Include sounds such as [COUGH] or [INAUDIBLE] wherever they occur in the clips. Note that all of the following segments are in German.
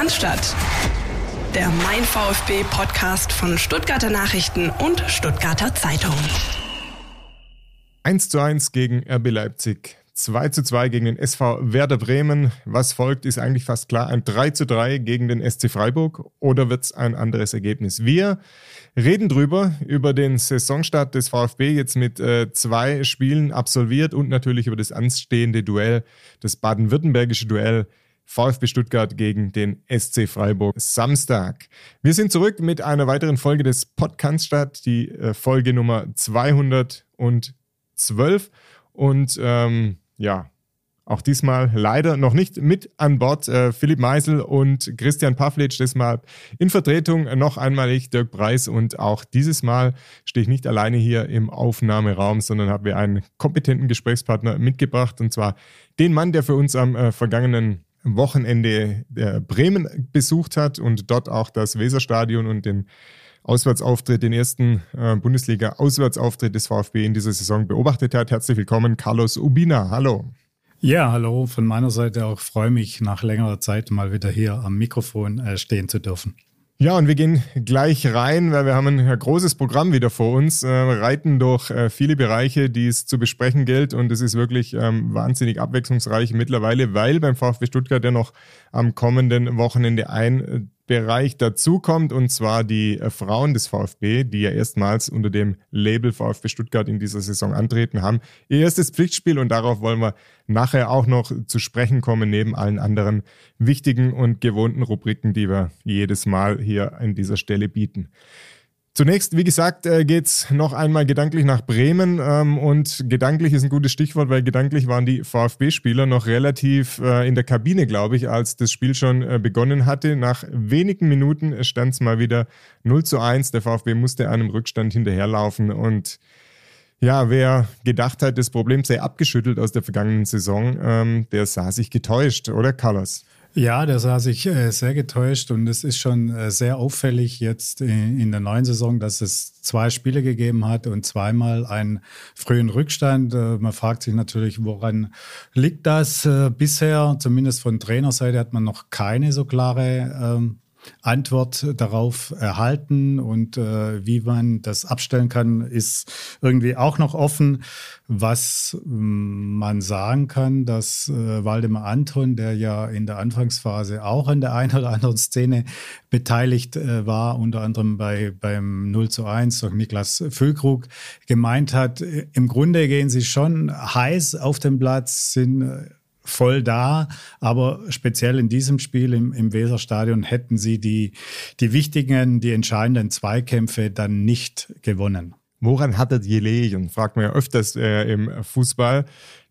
Cannstatt. Der Mein VfB Podcast von Stuttgarter Nachrichten und Stuttgarter Zeitung. 1 zu 1 gegen RB Leipzig. 2 zu 2 gegen den SV Werder Bremen. Was folgt, ist eigentlich fast klar. Ein 3 zu 3 gegen den SC Freiburg oder wird es ein anderes Ergebnis? Wir reden drüber, über den Saisonstart des VfB jetzt mit äh, zwei Spielen absolviert und natürlich über das anstehende Duell, das baden-württembergische Duell VfB Stuttgart gegen den SC Freiburg Samstag. Wir sind zurück mit einer weiteren Folge des Podcasts statt, die äh, Folge Nummer 212. Und ähm, ja, auch diesmal leider noch nicht mit an Bord äh, Philipp Meisel und Christian Pavlic. Deshalb in Vertretung noch einmal ich, Dirk Preis. Und auch dieses Mal stehe ich nicht alleine hier im Aufnahmeraum, sondern habe mir einen kompetenten Gesprächspartner mitgebracht. Und zwar den Mann, der für uns am äh, vergangenen Wochenende äh, Bremen besucht hat und dort auch das Weserstadion und den Auswärtsauftritt, den ersten äh, Bundesliga-Auswärtsauftritt des VfB in dieser Saison beobachtet hat. Herzlich willkommen, Carlos Ubina. Hallo. Ja, hallo. Von meiner Seite auch freue mich, nach längerer Zeit mal wieder hier am Mikrofon äh, stehen zu dürfen. Ja, und wir gehen gleich rein, weil wir haben ein großes Programm wieder vor uns, äh, reiten durch äh, viele Bereiche, die es zu besprechen gilt. Und es ist wirklich ähm, wahnsinnig abwechslungsreich mittlerweile, weil beim VfB Stuttgart ja noch am kommenden Wochenende ein Bereich dazukommt, und zwar die äh, Frauen des VfB, die ja erstmals unter dem Label VfB Stuttgart in dieser Saison antreten, haben ihr erstes Pflichtspiel und darauf wollen wir nachher auch noch zu sprechen kommen, neben allen anderen wichtigen und gewohnten Rubriken, die wir jedes Mal hier an dieser Stelle bieten. Zunächst, wie gesagt, äh, geht's noch einmal gedanklich nach Bremen ähm, und gedanklich ist ein gutes Stichwort, weil gedanklich waren die VfB-Spieler noch relativ äh, in der Kabine, glaube ich, als das Spiel schon äh, begonnen hatte. Nach wenigen Minuten stand es mal wieder 0 zu 1. Der VfB musste einem Rückstand hinterherlaufen und ja, wer gedacht hat, das Problem sei abgeschüttelt aus der vergangenen Saison, ähm, der sah sich getäuscht, oder Carlos? Ja, der sah sich äh, sehr getäuscht und es ist schon äh, sehr auffällig jetzt in, in, der neuen Saison, dass es zwei Spiele gegeben hat und zweimal einen frühen Rückstand. Äh, man fragt sich natürlich, woran liegt das äh, bisher? Zumindest von Trainerseite hat man noch keine so klare ähm, Antwort darauf erhalten und äh, wie man das abstellen kann, ist irgendwie auch noch offen. Was mm, man sagen kann, dass äh, Waldemar Anton, der ja in der Anfangsphase auch an der einen oder anderen Szene beteiligt äh, war, unter anderem bei, beim 0 zu 1 durch Niklas Füllkrug, gemeint hat, äh, im Grunde gehen sie schon heiß auf den Platz, sind äh, voll da, aber speziell in diesem Spiel im, im Weserstadion hätten sie die, die wichtigen, die entscheidenden Zweikämpfe dann nicht gewonnen. Woran hat er gelegen? Fragt man ja öfters äh, im Fußball.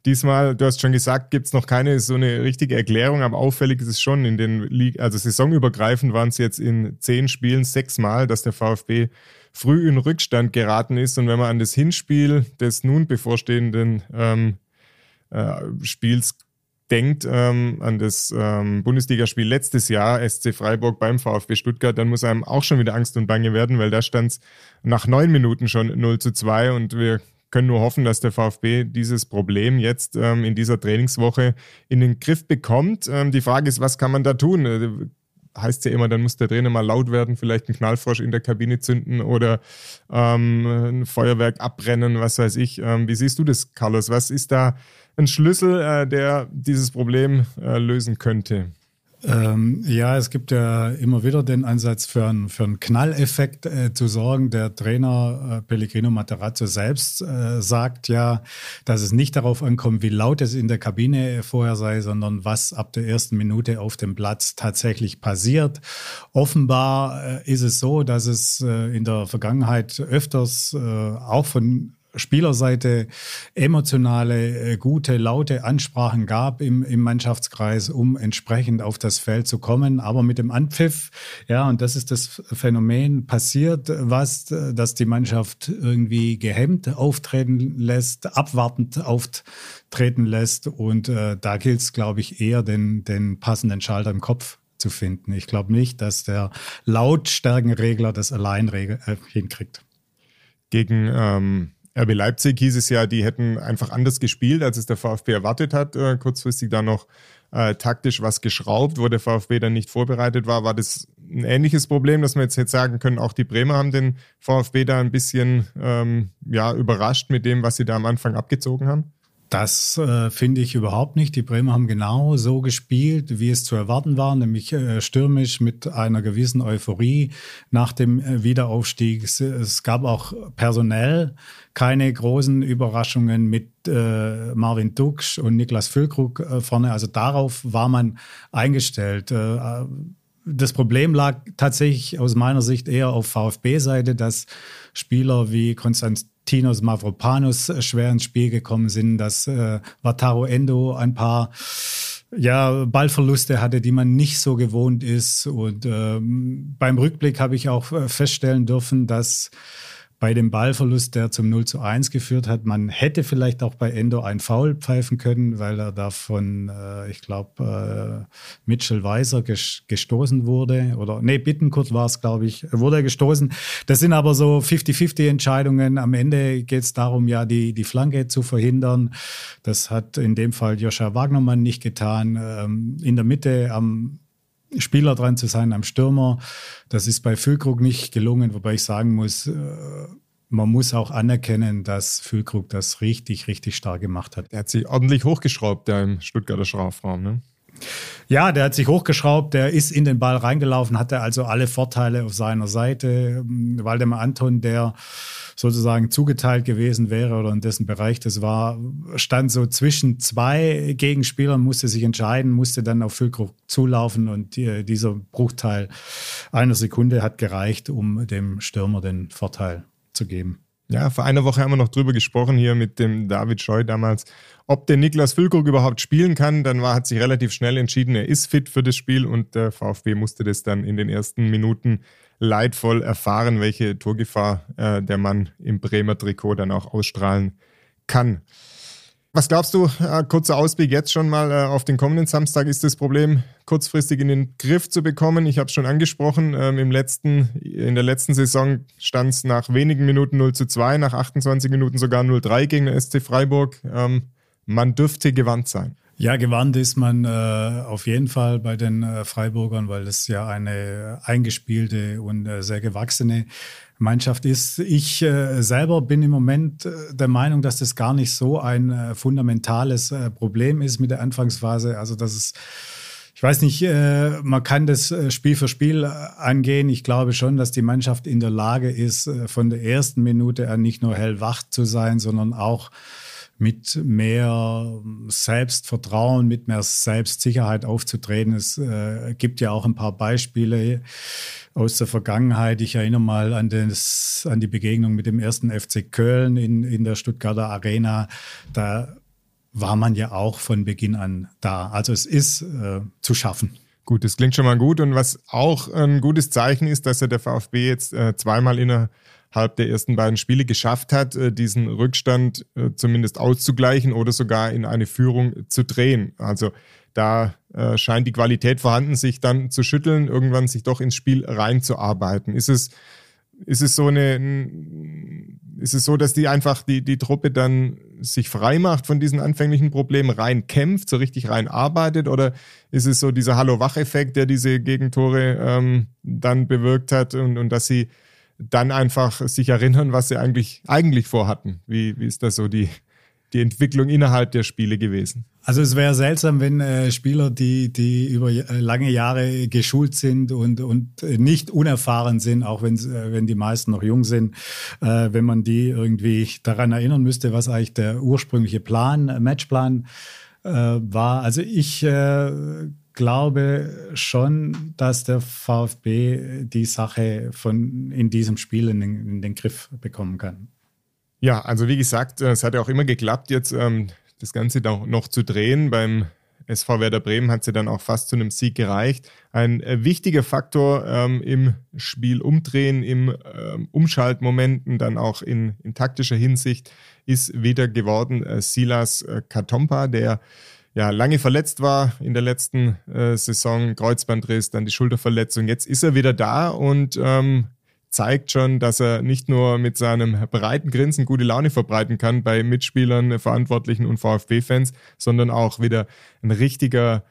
Diesmal, du hast schon gesagt, gibt es noch keine so eine richtige Erklärung, aber auffällig ist es schon in den Liga, also saisonübergreifend waren es jetzt in zehn Spielen sechsmal, dass der VfB früh in Rückstand geraten ist. Und wenn man an das Hinspiel des nun bevorstehenden ähm, äh, Spiels denkt ähm, an das ähm, Bundesligaspiel letztes Jahr, SC Freiburg beim VfB Stuttgart, dann muss einem auch schon wieder Angst und Bange werden, weil da stand es nach neun Minuten schon 0 zu 2 und wir können nur hoffen, dass der VfB dieses Problem jetzt ähm, in dieser Trainingswoche in den Griff bekommt. Ähm, die Frage ist, was kann man da tun? Äh, heißt ja immer, dann muss der Trainer mal laut werden, vielleicht einen Knallfrosch in der Kabine zünden oder ähm, ein Feuerwerk abbrennen, was weiß ich. Ähm, wie siehst du das, Carlos? Was ist da ein Schlüssel, äh, der dieses Problem äh, lösen könnte? Ähm, ja, es gibt ja immer wieder den Ansatz für einen, für einen Knalleffekt äh, zu sorgen. Der Trainer äh, Pellegrino Materazzo selbst äh, sagt ja, dass es nicht darauf ankommt, wie laut es in der Kabine vorher sei, sondern was ab der ersten Minute auf dem Platz tatsächlich passiert. Offenbar äh, ist es so, dass es äh, in der Vergangenheit öfters äh, auch von Spielerseite emotionale, äh, gute, laute Ansprachen gab im, im Mannschaftskreis, um entsprechend auf das Feld zu kommen. Aber mit dem Anpfiff, ja, und das ist das Phänomen, passiert was, dass die Mannschaft irgendwie gehemmt auftreten lässt, abwartend auftreten lässt. Und äh, da gilt es, glaube ich, eher den, den passenden Schalter im Kopf zu finden. Ich glaube nicht, dass der Lautstärkenregler das allein äh, hinkriegt. Gegen ähm RB Leipzig hieß es ja, die hätten einfach anders gespielt, als es der VfB erwartet hat, äh, kurzfristig da noch äh, taktisch was geschraubt, wo der VfB dann nicht vorbereitet war. War das ein ähnliches Problem, dass wir jetzt, jetzt sagen können, auch die Bremer haben den VfB da ein bisschen ähm, ja, überrascht mit dem, was sie da am Anfang abgezogen haben? Das äh, finde ich überhaupt nicht. Die Bremer haben genau so gespielt, wie es zu erwarten war, nämlich äh, stürmisch mit einer gewissen Euphorie nach dem äh, Wiederaufstieg. Es, es, gab auch personell keine großen Überraschungen mit äh, Marvin Duksch und Niklas Füllkrug äh, vorne. Also darauf war man eingestellt. Äh, das Problem lag tatsächlich aus meiner Sicht eher auf VfB-Seite, dass Spieler wie Konstantinos Mavropanos schwer ins Spiel gekommen sind, dass äh, Wataru Endo ein paar ja, Ballverluste hatte, die man nicht so gewohnt ist. Und ähm, beim Rückblick habe ich auch äh, feststellen dürfen, dass bei dem Ballverlust, der zum 0 zu 1 geführt hat. Man hätte vielleicht auch bei Endo ein Foul pfeifen können, weil er da von, äh, ich glaube, äh, Mitchell Weiser ges gestoßen wurde. Oder nee, Bittenkurt war es, glaube ich, wurde er gestoßen. Das sind aber so 50-50 Entscheidungen. Am Ende geht es darum, ja, die, die Flanke zu verhindern. Das hat in dem Fall Joscha Wagnermann nicht getan. Ähm, in der Mitte am Spieler dran zu sein am Stürmer. Das ist bei Füllkrug nicht gelungen, wobei ich sagen muss, äh, man muss auch anerkennen, dass Füllkrug das richtig, richtig stark gemacht hat. Er hat sich ordentlich hochgeschraubt, der im Stuttgarter Strafraum. Ne? Ja, der hat sich hochgeschraubt, der ist in den Ball reingelaufen, hatte also alle Vorteile auf seiner Seite. Waldemar Anton, der sozusagen zugeteilt gewesen wäre oder in dessen Bereich das war, stand so zwischen zwei Gegenspielern, musste sich entscheiden, musste dann auf Füllkrug zulaufen und die, dieser Bruchteil einer Sekunde hat gereicht, um dem Stürmer den Vorteil zu geben. Ja, vor einer Woche haben wir noch drüber gesprochen hier mit dem David Scheu damals, ob der Niklas Füllkrug überhaupt spielen kann. Dann war, hat sich relativ schnell entschieden, er ist fit für das Spiel und der VfB musste das dann in den ersten Minuten leidvoll erfahren, welche Torgefahr äh, der Mann im Bremer Trikot dann auch ausstrahlen kann. Was glaubst du, äh, kurzer Ausblick jetzt schon mal äh, auf den kommenden Samstag, ist das Problem kurzfristig in den Griff zu bekommen? Ich habe es schon angesprochen, ähm, im letzten, in der letzten Saison stand es nach wenigen Minuten 0 zu 2, nach 28 Minuten sogar 0-3 gegen den SC Freiburg. Ähm, man dürfte gewandt sein. Ja, gewandt ist man äh, auf jeden Fall bei den äh, Freiburgern, weil es ja eine eingespielte und äh, sehr gewachsene Mannschaft ist. Ich äh, selber bin im Moment äh, der Meinung, dass das gar nicht so ein äh, fundamentales Problem ist mit der Anfangsphase. Also dass es ich weiß nicht, man kann das Spiel für Spiel angehen. Ich glaube schon, dass die Mannschaft in der Lage ist, von der ersten Minute an nicht nur hellwach zu sein, sondern auch mit mehr Selbstvertrauen, mit mehr Selbstsicherheit aufzutreten. Es äh, gibt ja auch ein paar Beispiele aus der Vergangenheit. Ich erinnere mal an, das, an die Begegnung mit dem ersten FC Köln in, in der Stuttgarter Arena. Da war man ja auch von Beginn an da. Also es ist äh, zu schaffen. Gut, das klingt schon mal gut. Und was auch ein gutes Zeichen ist, dass ja der VfB jetzt äh, zweimal in der halb der ersten beiden Spiele geschafft hat, äh, diesen Rückstand äh, zumindest auszugleichen oder sogar in eine Führung zu drehen. Also da äh, scheint die Qualität vorhanden, sich dann zu schütteln, irgendwann sich doch ins Spiel reinzuarbeiten. Ist es, ist es so eine, ist es so, dass die einfach die, die Truppe dann sich frei macht von diesen anfänglichen Problemen, rein kämpft, so richtig rein arbeitet? Oder ist es so dieser Hallo-Wach-Effekt, der diese Gegentore ähm, dann bewirkt hat und, und dass sie dann einfach sich erinnern, was sie eigentlich, eigentlich vorhatten. Wie, wie ist das so die, die Entwicklung innerhalb der Spiele gewesen? Also es wäre seltsam, wenn äh, Spieler, die, die über äh, lange Jahre geschult sind und, und nicht unerfahren sind, auch wenn, äh, wenn die meisten noch jung sind, äh, wenn man die irgendwie daran erinnern müsste, was eigentlich der ursprüngliche Plan, äh, Matchplan äh, war. Also ich glaube schon, dass der VfB die Sache von in diesem Spiel in den, in den Griff bekommen kann. Ja, also wie gesagt, es hat ja auch immer geklappt, jetzt ähm, das Ganze noch, noch zu drehen. Beim SV Werder Bremen hat sie dann auch fast zu einem Sieg gereicht. Ein äh, wichtiger Faktor ähm, im Spiel umdrehen, im ähm, Umschaltmomenten, dann auch in, in taktischer Hinsicht, ist wieder geworden äh, Silas äh, Katompa, der ja, lange verletzt war in der letzten äh, Saison, Kreuzbandriss, dann die Schulterverletzung. Jetzt ist er wieder da und ähm, zeigt schon, dass er nicht nur mit seinem breiten Grinsen gute Laune verbreiten kann bei Mitspielern, Verantwortlichen und VfB-Fans, sondern auch wieder ein richtiger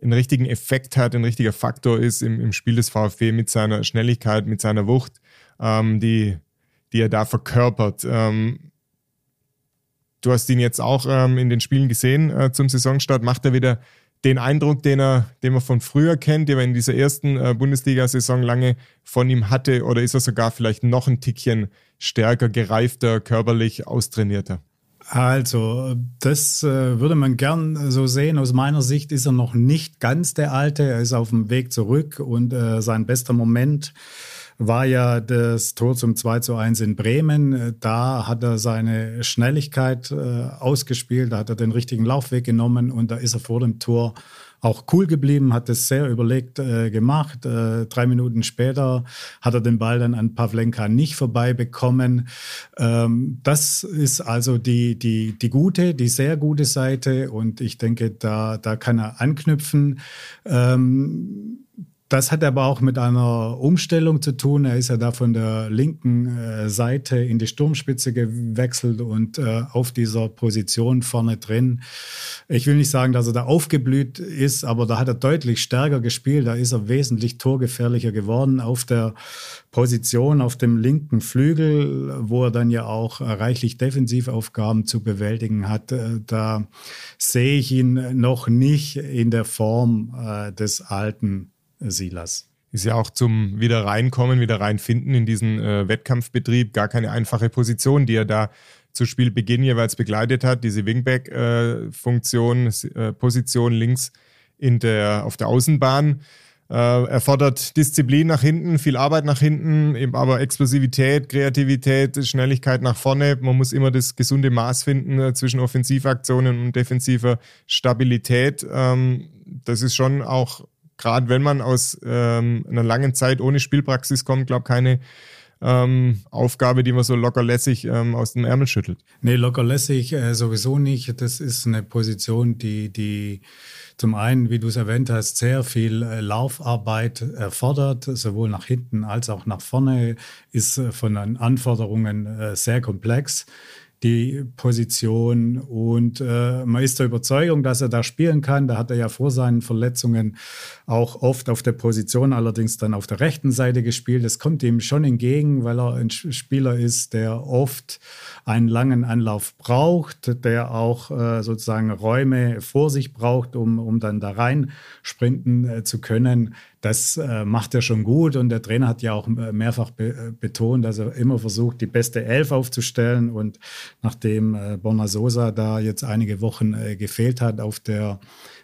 einen richtigen Effekt hat, ein richtiger Faktor ist im, im Spiel des VfB mit seiner Schnelligkeit, mit seiner Wucht, ähm, die, die er da verkörpert. Ähm, du hast ihn jetzt auch ähm, in den Spielen gesehen äh, zum Saisonstart. Macht er wieder den Eindruck, den er, den man von früher kennt, den man in dieser ersten äh, Bundesliga-Saison lange von ihm hatte, oder ist er sogar vielleicht noch ein Tickchen stärker, gereifter, körperlich austrainierter? Also, das äh, würde man gern so sehen. Aus meiner Sicht ist er noch nicht ganz der Alte. Er ist auf dem Weg zurück und äh, sein bester Moment war ja das Tor zum 2 zu 1 in Bremen. Da hat er seine Schnelligkeit äh, ausgespielt, da hat er den richtigen Laufweg genommen und da ist er vor dem Tor auch cool geblieben, hat es sehr überlegt äh, gemacht. Äh, drei Minuten später hat er den Ball dann an Pavlenka nicht vorbei bekommen. Ähm, das ist also die, die, die gute, die sehr gute Seite und ich denke, da, da kann er anknüpfen. Ähm, das hat aber auch mit einer Umstellung zu tun. Er ist ja da von der linken äh, Seite in die Sturmspitze gewechselt und äh, auf dieser Position vorne drin. Ich will nicht sagen, dass er da aufgeblüht ist, aber da hat er deutlich stärker gespielt. Da ist er wesentlich torgefährlicher geworden auf der Position auf dem linken Flügel, wo er dann ja auch reichlich Defensivaufgaben zu bewältigen hat. Äh, da sehe ich ihn noch nicht in der Form des alten Silas. Ist ja auch zum wieder reinkommen, wieder reinfinden in diesen äh, Wettkampfbetrieb gar keine einfache Position, die er da zu Spielbeginn jeweils begleitet hat. Diese Wingback-Funktion, äh, äh, Position links in der, auf der Außenbahn. Äh, erfordert Disziplin nach hinten, viel Arbeit nach hinten, eben aber Explosivität, Kreativität, Schnelligkeit nach vorne. Man muss immer das gesunde Maß finden äh, zwischen Offensivaktionen und defensiver Stabilität. Ähm, das ist schon auch gerade wenn man aus ähm, einer langen Zeit ohne Spielpraxis kommt, glaube keine ähm, Aufgabe, die man so lockerlässig ähm, aus dem Ärmel schüttelt. Nee, lockerlässig äh, sowieso nicht. Das ist eine Position, die, die zum einen, wie du es erwähnt hast, sehr viel äh, Laufarbeit erfordert, sowohl nach hinten als auch nach vorne, ist äh, von den Anforderungen äh, sehr komplex die Position und äh, man ist der Überzeugung, dass er da spielen kann. Da hat er ja vor seinen Verletzungen auch oft auf der Position, allerdings dann auf der rechten Seite gespielt. Das kommt ihm schon entgegen, weil er ein Spieler ist, der oft einen langen Anlauf braucht, der auch äh, sozusagen Räume vor sich braucht, um, um dann da rein sprinten äh, zu können. Das äh, macht er schon gut und der Trainer hat ja auch äh, mehrfach be äh, betont, dass er immer versucht, die beste Elf aufzustellen. Und nachdem äh, Borna Sosa da jetzt einige Wochen äh, gefehlt hat auf der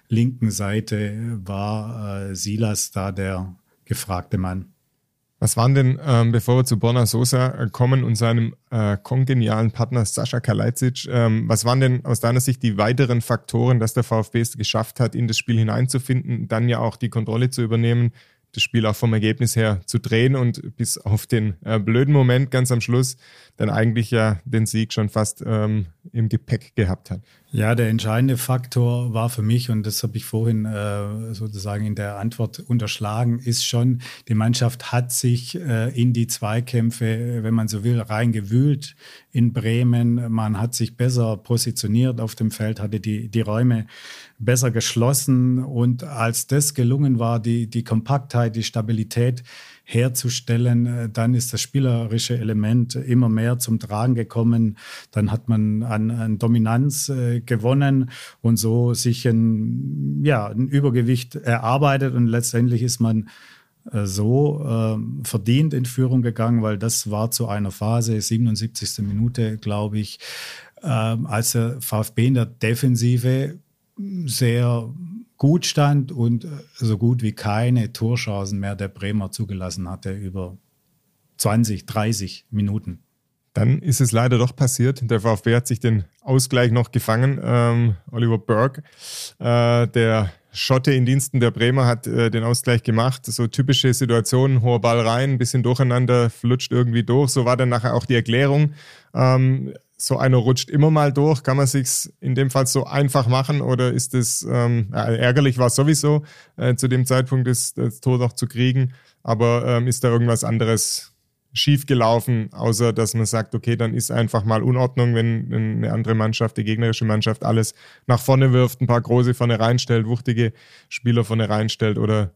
linken Seite, war äh, Silas da der gefragte Mann. Was waren denn, ähm, bevor wir zu Borna Sosa äh, kommen und seinem äh, kongenialen Partner Sascha Kalajdzic, ähm, was waren denn aus deiner Sicht die weiteren Faktoren, dass der VfB es geschafft hat, in das Spiel hineinzufinden, dann ja auch die Kontrolle zu übernehmen, das Spiel auch vom Ergebnis her zu drehen und bis auf den äh, blöden Moment ganz am Schluss dann eigentlich ja den Sieg schon fast ähm, im Gepäck gehabt hat? Ja, der entscheidende Faktor war für mich, und das habe ich vorhin äh, sozusagen in der Antwort unterschlagen, ist schon, die Mannschaft hat sich äh, in die Zweikämpfe, wenn man so will, reingewühlt in Bremen. Man hat sich besser positioniert auf dem Feld, hatte die, die Räume besser geschlossen. Und als das gelungen war, die, die Kompaktheit, die Stabilität, herzustellen. Äh, dann ist das spielerische Element immer mehr zum Tragen gekommen. Dann hat man an, an Dominanz äh, gewonnen und so sich ein, ja, ein Übergewicht erarbeitet und letztendlich ist man äh, so äh, verdient in Führung gegangen, weil das war zu einer Phase, 77. Minute, glaube ich, äh, als der VfB in der Defensive sehr gut stand und äh, so gut wie keine Torchancen mehr der Bremer zugelassen hatte über 20, 30 Minuten. Dann ist es leider doch passiert. Der VfB hat sich den Ausgleich noch gefangen. Ähm, Oliver Burke, äh, der Schotte in Diensten der Bremer, hat äh, den Ausgleich gemacht. So typische Situation, hoher Ball rein, ein bisschen durcheinander, flutscht irgendwie durch. So war dann nachher auch die Erklärung. Ähm, so einer rutscht immer mal durch. Kann man sich's in dem Fall so einfach machen oder ist es ähm, ärgerlich war es sowieso äh, zu dem Zeitpunkt das, das Tor noch zu kriegen, aber ähm, ist da irgendwas anderes schief gelaufen, außer dass man sagt, okay, dann ist einfach mal Unordnung, wenn eine andere Mannschaft, die gegnerische Mannschaft alles nach vorne wirft, ein paar große vorne reinstellt, wuchtige Spieler vorne reinstellt oder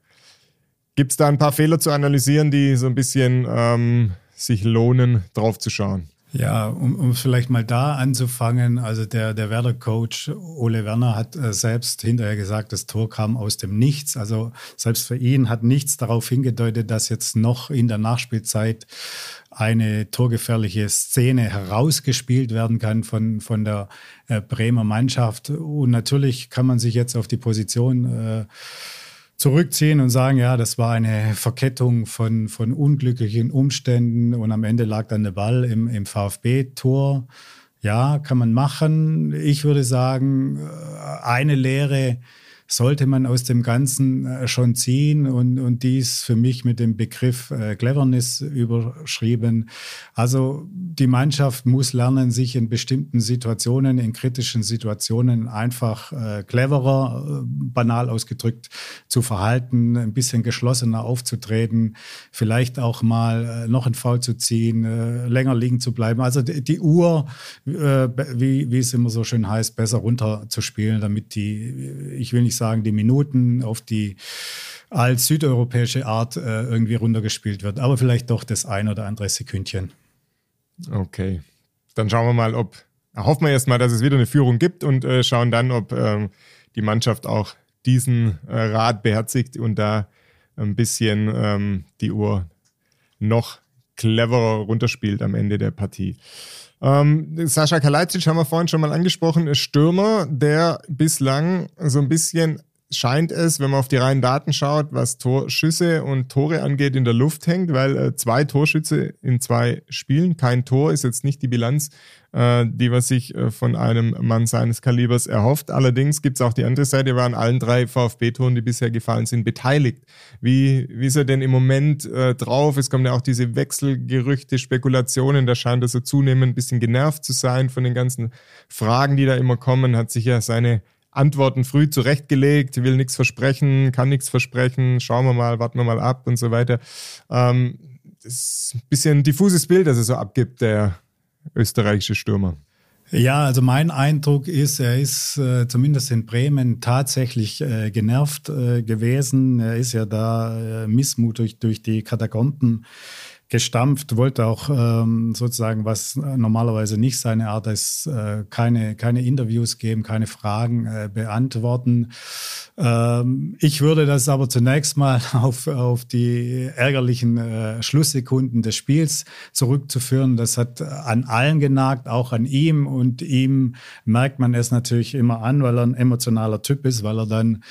gibt es da ein paar Fehler zu analysieren, die so ein bisschen ähm, sich lohnen, drauf zu schauen? Ja, um, um vielleicht mal da anzufangen, also der, der Werder-Coach Ole Werner hat äh, selbst hinterher gesagt, das Tor kam aus dem Nichts. Also selbst für ihn hat nichts darauf hingedeutet, dass jetzt noch in der Nachspielzeit eine torgefährliche Szene herausgespielt werden kann von, von der äh, Bremer Mannschaft. Und natürlich kann man sich jetzt auf die Position äh, zurückziehen und sagen, ja, das war eine Verkettung von, von unglücklichen Umständen und am Ende lag dann der Ball im, im VfB-Tor. Ja, kann man machen. Ich würde sagen, äh, eine Lehre sollte man aus dem Ganzen äh, schon ziehen und, und dies für mich mit dem Begriff äh, Cleverness überschrieben. Also die Mannschaft muss lernen, sich in bestimmten Situationen, in kritischen Situationen einfach äh, cleverer, banal ausgedrückt zu verhalten, ein bisschen geschlossener aufzutreten, vielleicht auch mal noch ein Foul zu ziehen, länger liegen zu bleiben. Also die, die Uhr, wie, wie es immer so schön heißt, besser runterzuspielen, damit die, ich will nicht ich sagen, die Minuten auf die als südeuropäische Art äh, irgendwie runtergespielt wird. Aber vielleicht doch das ein oder andere Sekündchen. Okay. Dann schauen wir mal, ob, hoffen wir erstmal, dass es wieder eine Führung gibt und äh, schauen dann, ob ähm, die Mannschaft auch diesen äh, Rat beherzigt und da ein bisschen ähm, die Uhr noch cleverer runterspielt am Ende der Partie. Ähm, Sascha Kalajdzic haben wir vorhin schon mal angesprochen, ist Stürmer, der bislang so ein bisschen scheint es, wenn man auf die reinen Daten schaut, was Torschüsse und Tore angeht, in der Luft hängt, weil äh, zwei Torschütze in zwei Spielen, kein Tor ist jetzt nicht die Bilanz, äh, die man sich äh, von einem Mann seines Kalibers erhofft. Allerdings gibt es auch die andere Seite, war an allen drei VfB-Toren, die bisher gefallen sind, beteiligt. Wie, wie ist er denn im Moment äh, drauf? Es kommen ja auch diese Wechselgerüchte, Spekulationen, da scheint er so zunehmend ein bisschen genervt zu sein von den ganzen Fragen, die da immer kommen, hat sich ja seine Antworten früh zurechtgelegt, will nichts versprechen, kann nichts versprechen, schauen wir mal, warten wir mal ab und so weiter. Ähm, das ist ein bisschen ein diffuses Bild, das er so abgibt, der österreichische Stürmer. Ja, also mein Eindruck ist, er ist äh, zumindest in Bremen tatsächlich äh, genervt äh, gewesen. Er ist ja da äh, Missmut durch, durch die Katakomben gestampft, wollte auch ähm, sozusagen, was normalerweise nicht seine Art ist, äh, keine, keine Interviews geben, keine Fragen äh, beantworten. Ähm, ich würde das aber zunächst mal [LAUGHS] auf, auf die ärgerlichen äh, Schlusssekunden des Spiels zurückzuführen. Das hat an allen genagt, auch an ihm. Und ihm merkt man es natürlich immer an, weil er ein emotionaler Typ ist, weil er dann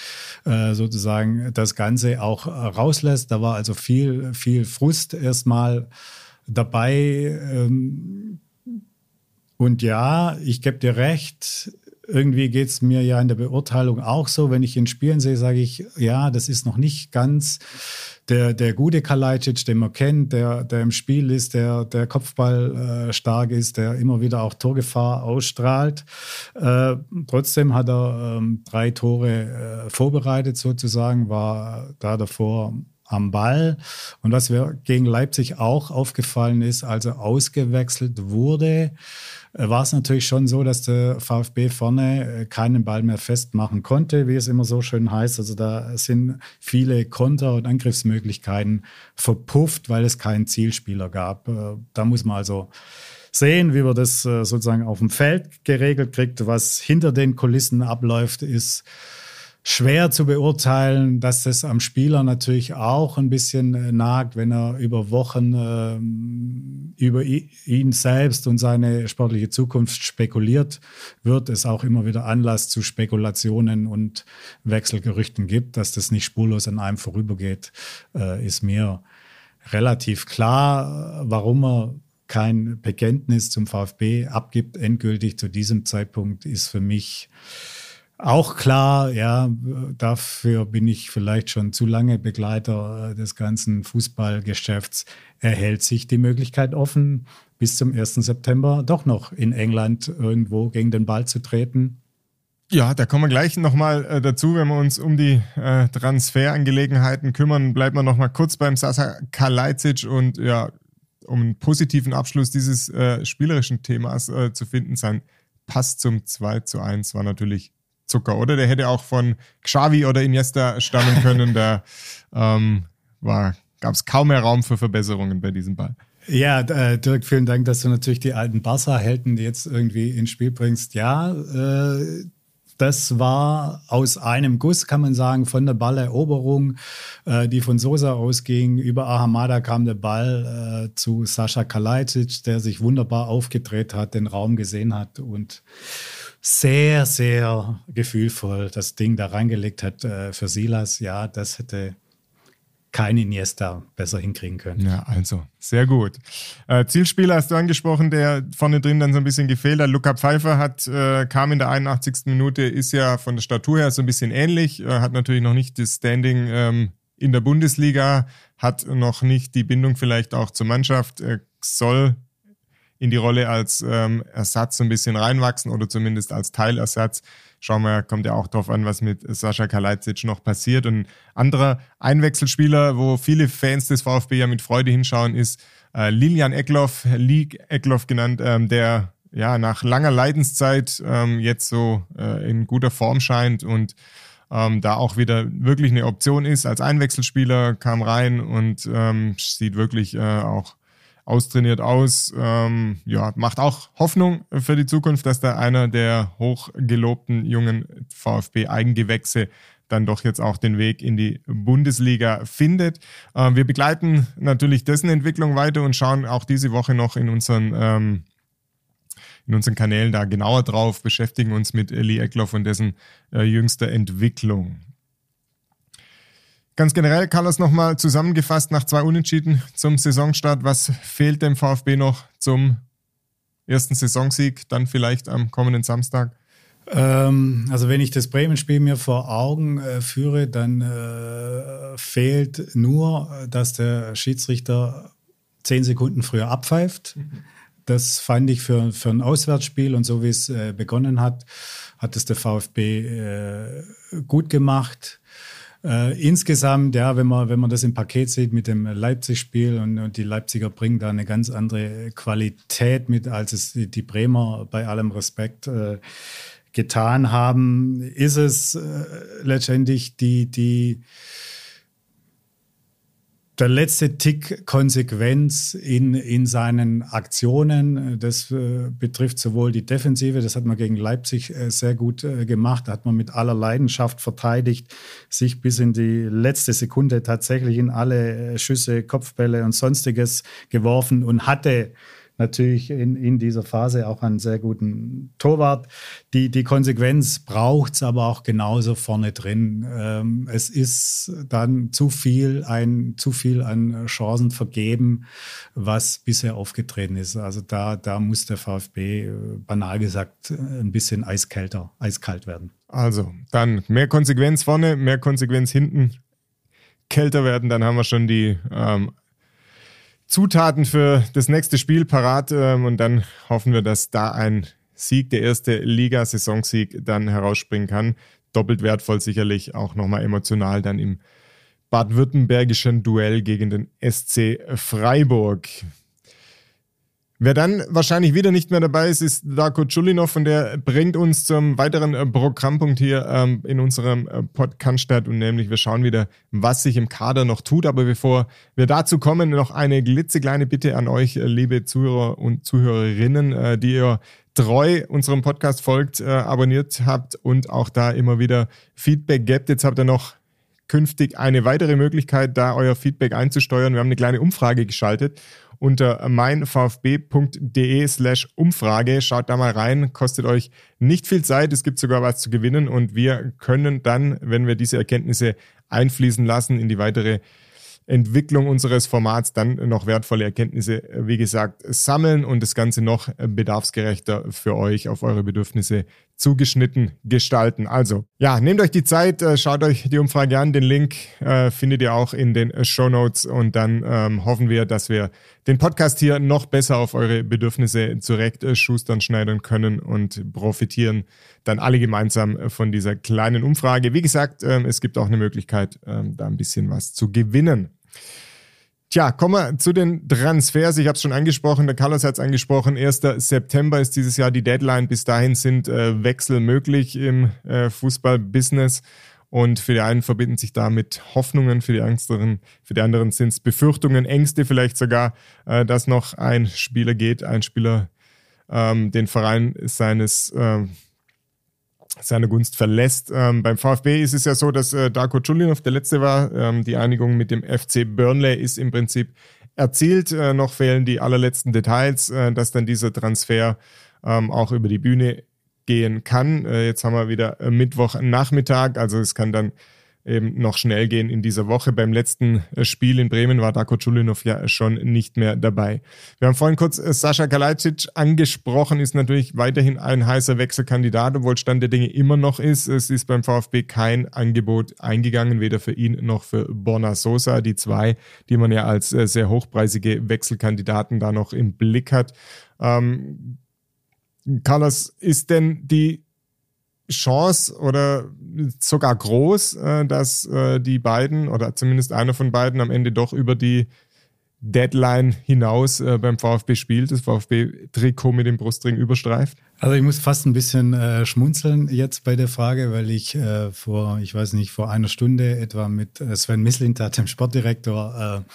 äh, sozusagen das Ganze auch rauslässt. Da war also viel, viel Frust erstmal mal dabei. Ähm, und ja, ich gebe dir recht, irgendwie geht es mir ja in der Beurteilung auch so. Wenn ich ihn spielen sehe, sage ich, ja, das ist noch nicht ganz der, der gute Kalajdzic, den man kennt, der, der im Spiel ist, der, der Kopfball äh, stark ist, der immer wieder auch Torgefahr ausstrahlt. Äh, trotzdem hat er ähm, drei Tore äh, vorbereitet sozusagen, war da davor am Ball. Und was mir gegen Leipzig auch aufgefallen ist, als er ausgewechselt wurde, äh, war es natürlich schon so, dass der VfB vorne äh, keinen Ball mehr festmachen konnte, wie es immer so schön heißt. Also da sind viele Konter- und Angriffsmöglichkeiten verpufft, weil es keinen Zielspieler gab. Äh, da muss man also sehen, wie man das sozusagen auf dem Feld geregelt kriegt. Was hinter den Kulissen abläuft, ist schwer zu beurteilen, dass das am Spieler natürlich auch ein bisschen äh, nagt, wenn er über Wochen äh, über ihn selbst und seine sportliche Zukunft spekuliert wird, es auch immer wieder Anlass zu Spekulationen und Wechselgerüchten gibt, dass das nicht spurlos an einem vorübergeht, äh, ist mir relativ klar, warum er kein Bekenntnis zum VfB abgibt, endgültig zu diesem Zeitpunkt, ist für mich auch klar, ja, dafür bin ich vielleicht schon zu lange Begleiter äh, des ganzen Fußballgeschäfts. Erhält sich die Möglichkeit offen, bis zum 1. September doch noch in England irgendwo gegen den Ball zu treten? Ja, da kommen wir gleich nochmal äh, dazu, wenn wir uns um die äh, Transferangelegenheiten kümmern. Bleiben wir nochmal kurz beim Sasa Kalajdzic und ja, um einen positiven Abschluss dieses äh, spielerischen Themas äh, zu finden, sein Pass zum 2 zu 1 war natürlich Zucker, oder? Der hätte auch von Xavi oder Iniesta stammen können. da ähm, gab es kaum mehr Raum für Verbesserungen bei diesem Ball. Ja, äh, Dirk, vielen Dank, dass du natürlich die alten Barca-Helden jetzt irgendwie ins Spiel bringst. Ja, äh, das war aus einem Guss, kann man sagen, von der Balleroberung, äh, die von Sosa ausging. Über Ahamada kam der Ball äh, zu Sascha Kalajdzic, der sich wunderbar aufgedreht hat, den Raum gesehen hat und sehr, sehr gefühlvoll das Ding da reingelegt hat äh, für Silas. Ja, das hätte kein Iniesta besser hinkriegen können. Ja, also sehr gut. Äh, Zielspieler hast du angesprochen, der vorne drin dann so ein bisschen gefehlt hat. Luca Pfeiffer hat, äh, kam in der 81. Minute, ist ja von der Statur her so ein bisschen ähnlich, äh, hat natürlich noch nicht das Standing ähm, in der Bundesliga, hat noch nicht die Bindung vielleicht auch zur Mannschaft, äh, soll in die Rolle als ähm, Ersatz so ein bisschen reinwachsen oder zumindest als Teilersatz schauen wir, kommt ja auch drauf an, was mit Sascha Kalajdzic noch passiert. Und ein anderer Einwechselspieler, wo viele Fans des VfB ja mit Freude hinschauen, ist äh, Lilian Eckloff, League Eckloff genannt, ähm, der ja nach langer Leidenszeit ähm, jetzt so äh, in guter Form scheint und ähm, da auch wieder wirklich eine Option ist. Als Einwechselspieler kam rein und ähm, sieht wirklich äh, auch austrainiert aus. Ähm, ja, macht auch Hoffnung für die Zukunft, dass da einer der hochgelobten jungen VfB-Eigengewächse dann doch jetzt auch den Weg in die Bundesliga findet. Äh, wir begleiten natürlich dessen Entwicklung weiter und schauen auch diese Woche noch in unseren ähm, in unseren Kanälen da genauer drauf, beschäftigen uns mit Lee Eckloff und dessen äh, jüngster Entwicklung. Ganz generell, Carlos, nochmal zusammengefasst nach zwei Unentschieden zum Saisonstart. Was fehlt dem VfB noch zum ersten Saisonsieg, dann vielleicht am kommenden Samstag? Ähm, also wenn ich das Bremen-Spiel mir vor Augen äh, führe, dann äh, fehlt nur, dass der Schiedsrichter zehn Sekunden früher abpfeift. Das fand ich für, für ein Auswärtsspiel und so wie es äh, begonnen hat, hat es der VfB äh, gut gemacht. Äh, insgesamt, ja, wenn man, wenn man das im Paket sieht mit dem Leipzig-Spiel und, und, die Leipziger bringen da eine ganz andere Qualität mit, als es die, Bremer bei allem Respekt äh, getan haben, ist es äh, letztendlich die, die der letzte Tick Konsequenz in, in seinen Aktionen. Das äh, betrifft sowohl die Defensive, das hat man gegen Leipzig äh, sehr gut äh, gemacht, da hat man mit aller Leidenschaft verteidigt, sich bis in die letzte Sekunde tatsächlich in alle äh, Schüsse, Kopfbälle und sonstiges geworfen und hatte natürlich in, in dieser Phase auch einen sehr guten Torwart. Die, die Konsequenz braucht es aber auch genauso vorne drin. Ähm, es ist dann zu viel, ein, zu viel an Chancen vergeben, was bisher aufgetreten ist. Also da, da muss der VfB, äh, banal gesagt, ein bisschen eiskälter, eiskalt werden. Also dann mehr Konsequenz vorne, mehr Konsequenz hinten, kälter werden, dann haben wir schon die ähm, Zutaten für das nächste Spiel parat ähm, und dann hoffen wir, dass da ein Sieg, der erste Liga-Saisonsieg dann herausspringen kann. Doppelt wertvoll sicherlich, auch nochmal emotional dann im baden-württembergischen Duell gegen den SC Freiburg. Wer dann wahrscheinlich wieder nicht mehr dabei ist, ist Darko Chulinov und der bringt uns zum weiteren äh, Programmpunkt hier ähm, in unserem äh, Podcast und nämlich wir schauen wieder, was sich im Kader noch tut. Aber bevor wir dazu kommen, noch eine glitzekleine Bitte an euch, äh, liebe Zuhörer und Zuhörerinnen, äh, die ihr treu unserem Podcast folgt, äh, abonniert habt und auch da immer wieder Feedback gebt. Jetzt habt ihr noch künftig eine weitere Möglichkeit, da euer Feedback einzusteuern. Wir haben eine kleine Umfrage geschaltet unter meinvfb.de slash Umfrage. Schaut da mal rein, kostet euch nicht viel Zeit, es gibt sogar was zu gewinnen und wir können dann, wenn wir diese Erkenntnisse einfließen lassen in die weitere Entwicklung unseres Formats dann noch wertvolle Erkenntnisse, wie gesagt, sammeln und das Ganze noch bedarfsgerechter für euch auf eure Bedürfnisse zugeschnitten gestalten. Also, ja, nehmt euch die Zeit, äh, schaut euch die Umfrage an. Den Link äh, findet ihr auch in den Show Notes und dann ähm, hoffen wir, dass wir den Podcast hier noch besser auf eure Bedürfnisse zurecht äh, schustern, schneidern können und profitieren dann alle gemeinsam von dieser kleinen Umfrage. Wie gesagt, ähm, es gibt auch eine Möglichkeit, ähm, da ein bisschen was zu gewinnen. Tja, kommen wir zu den Transfers. Ich habe es schon angesprochen, der Carlos hat es angesprochen. 1. September ist dieses Jahr die Deadline. Bis dahin sind äh, Wechsel möglich im äh, Fußballbusiness. Und für die einen verbinden sich damit Hoffnungen, für die anderen, für die anderen sind es Befürchtungen, Ängste vielleicht sogar, äh, dass noch ein Spieler geht, ein Spieler ähm, den Verein seines äh, seine Gunst verlässt. Ähm, beim VfB ist es ja so, dass äh, Darko Chulinov der letzte war. Ähm, die Einigung mit dem FC Burnley ist im Prinzip erzielt. Äh, noch fehlen die allerletzten Details, äh, dass dann dieser Transfer ähm, auch über die Bühne gehen kann. Äh, jetzt haben wir wieder äh, Mittwochnachmittag, also es kann dann eben noch schnell gehen in dieser Woche. Beim letzten äh, Spiel in Bremen war Darko Chulinov ja schon nicht mehr dabei. Wir haben vorhin kurz äh, Sascha Kalajdzic angesprochen, ist natürlich weiterhin ein heißer Wechselkandidat, obwohl Stand der Dinge immer noch ist. Es ist beim VfB kein Angebot eingegangen, weder für ihn noch für Borna Sosa, die zwei, die man ja als äh, sehr hochpreisige Wechselkandidaten da noch im Blick hat. Ähm, Carlos, ist denn die Chance oder sogar groß, äh, dass äh, die beiden oder zumindest einer von beiden am Ende doch über die Deadline hinaus äh, beim VfB spielt, das VfB-Trikot mit dem Brustring überstreift? Also ich muss fast ein bisschen äh, schmunzeln jetzt bei der Frage, weil ich äh, vor, ich weiß nicht, vor einer Stunde etwa mit Sven Mislintat, dem Sportdirektor, äh,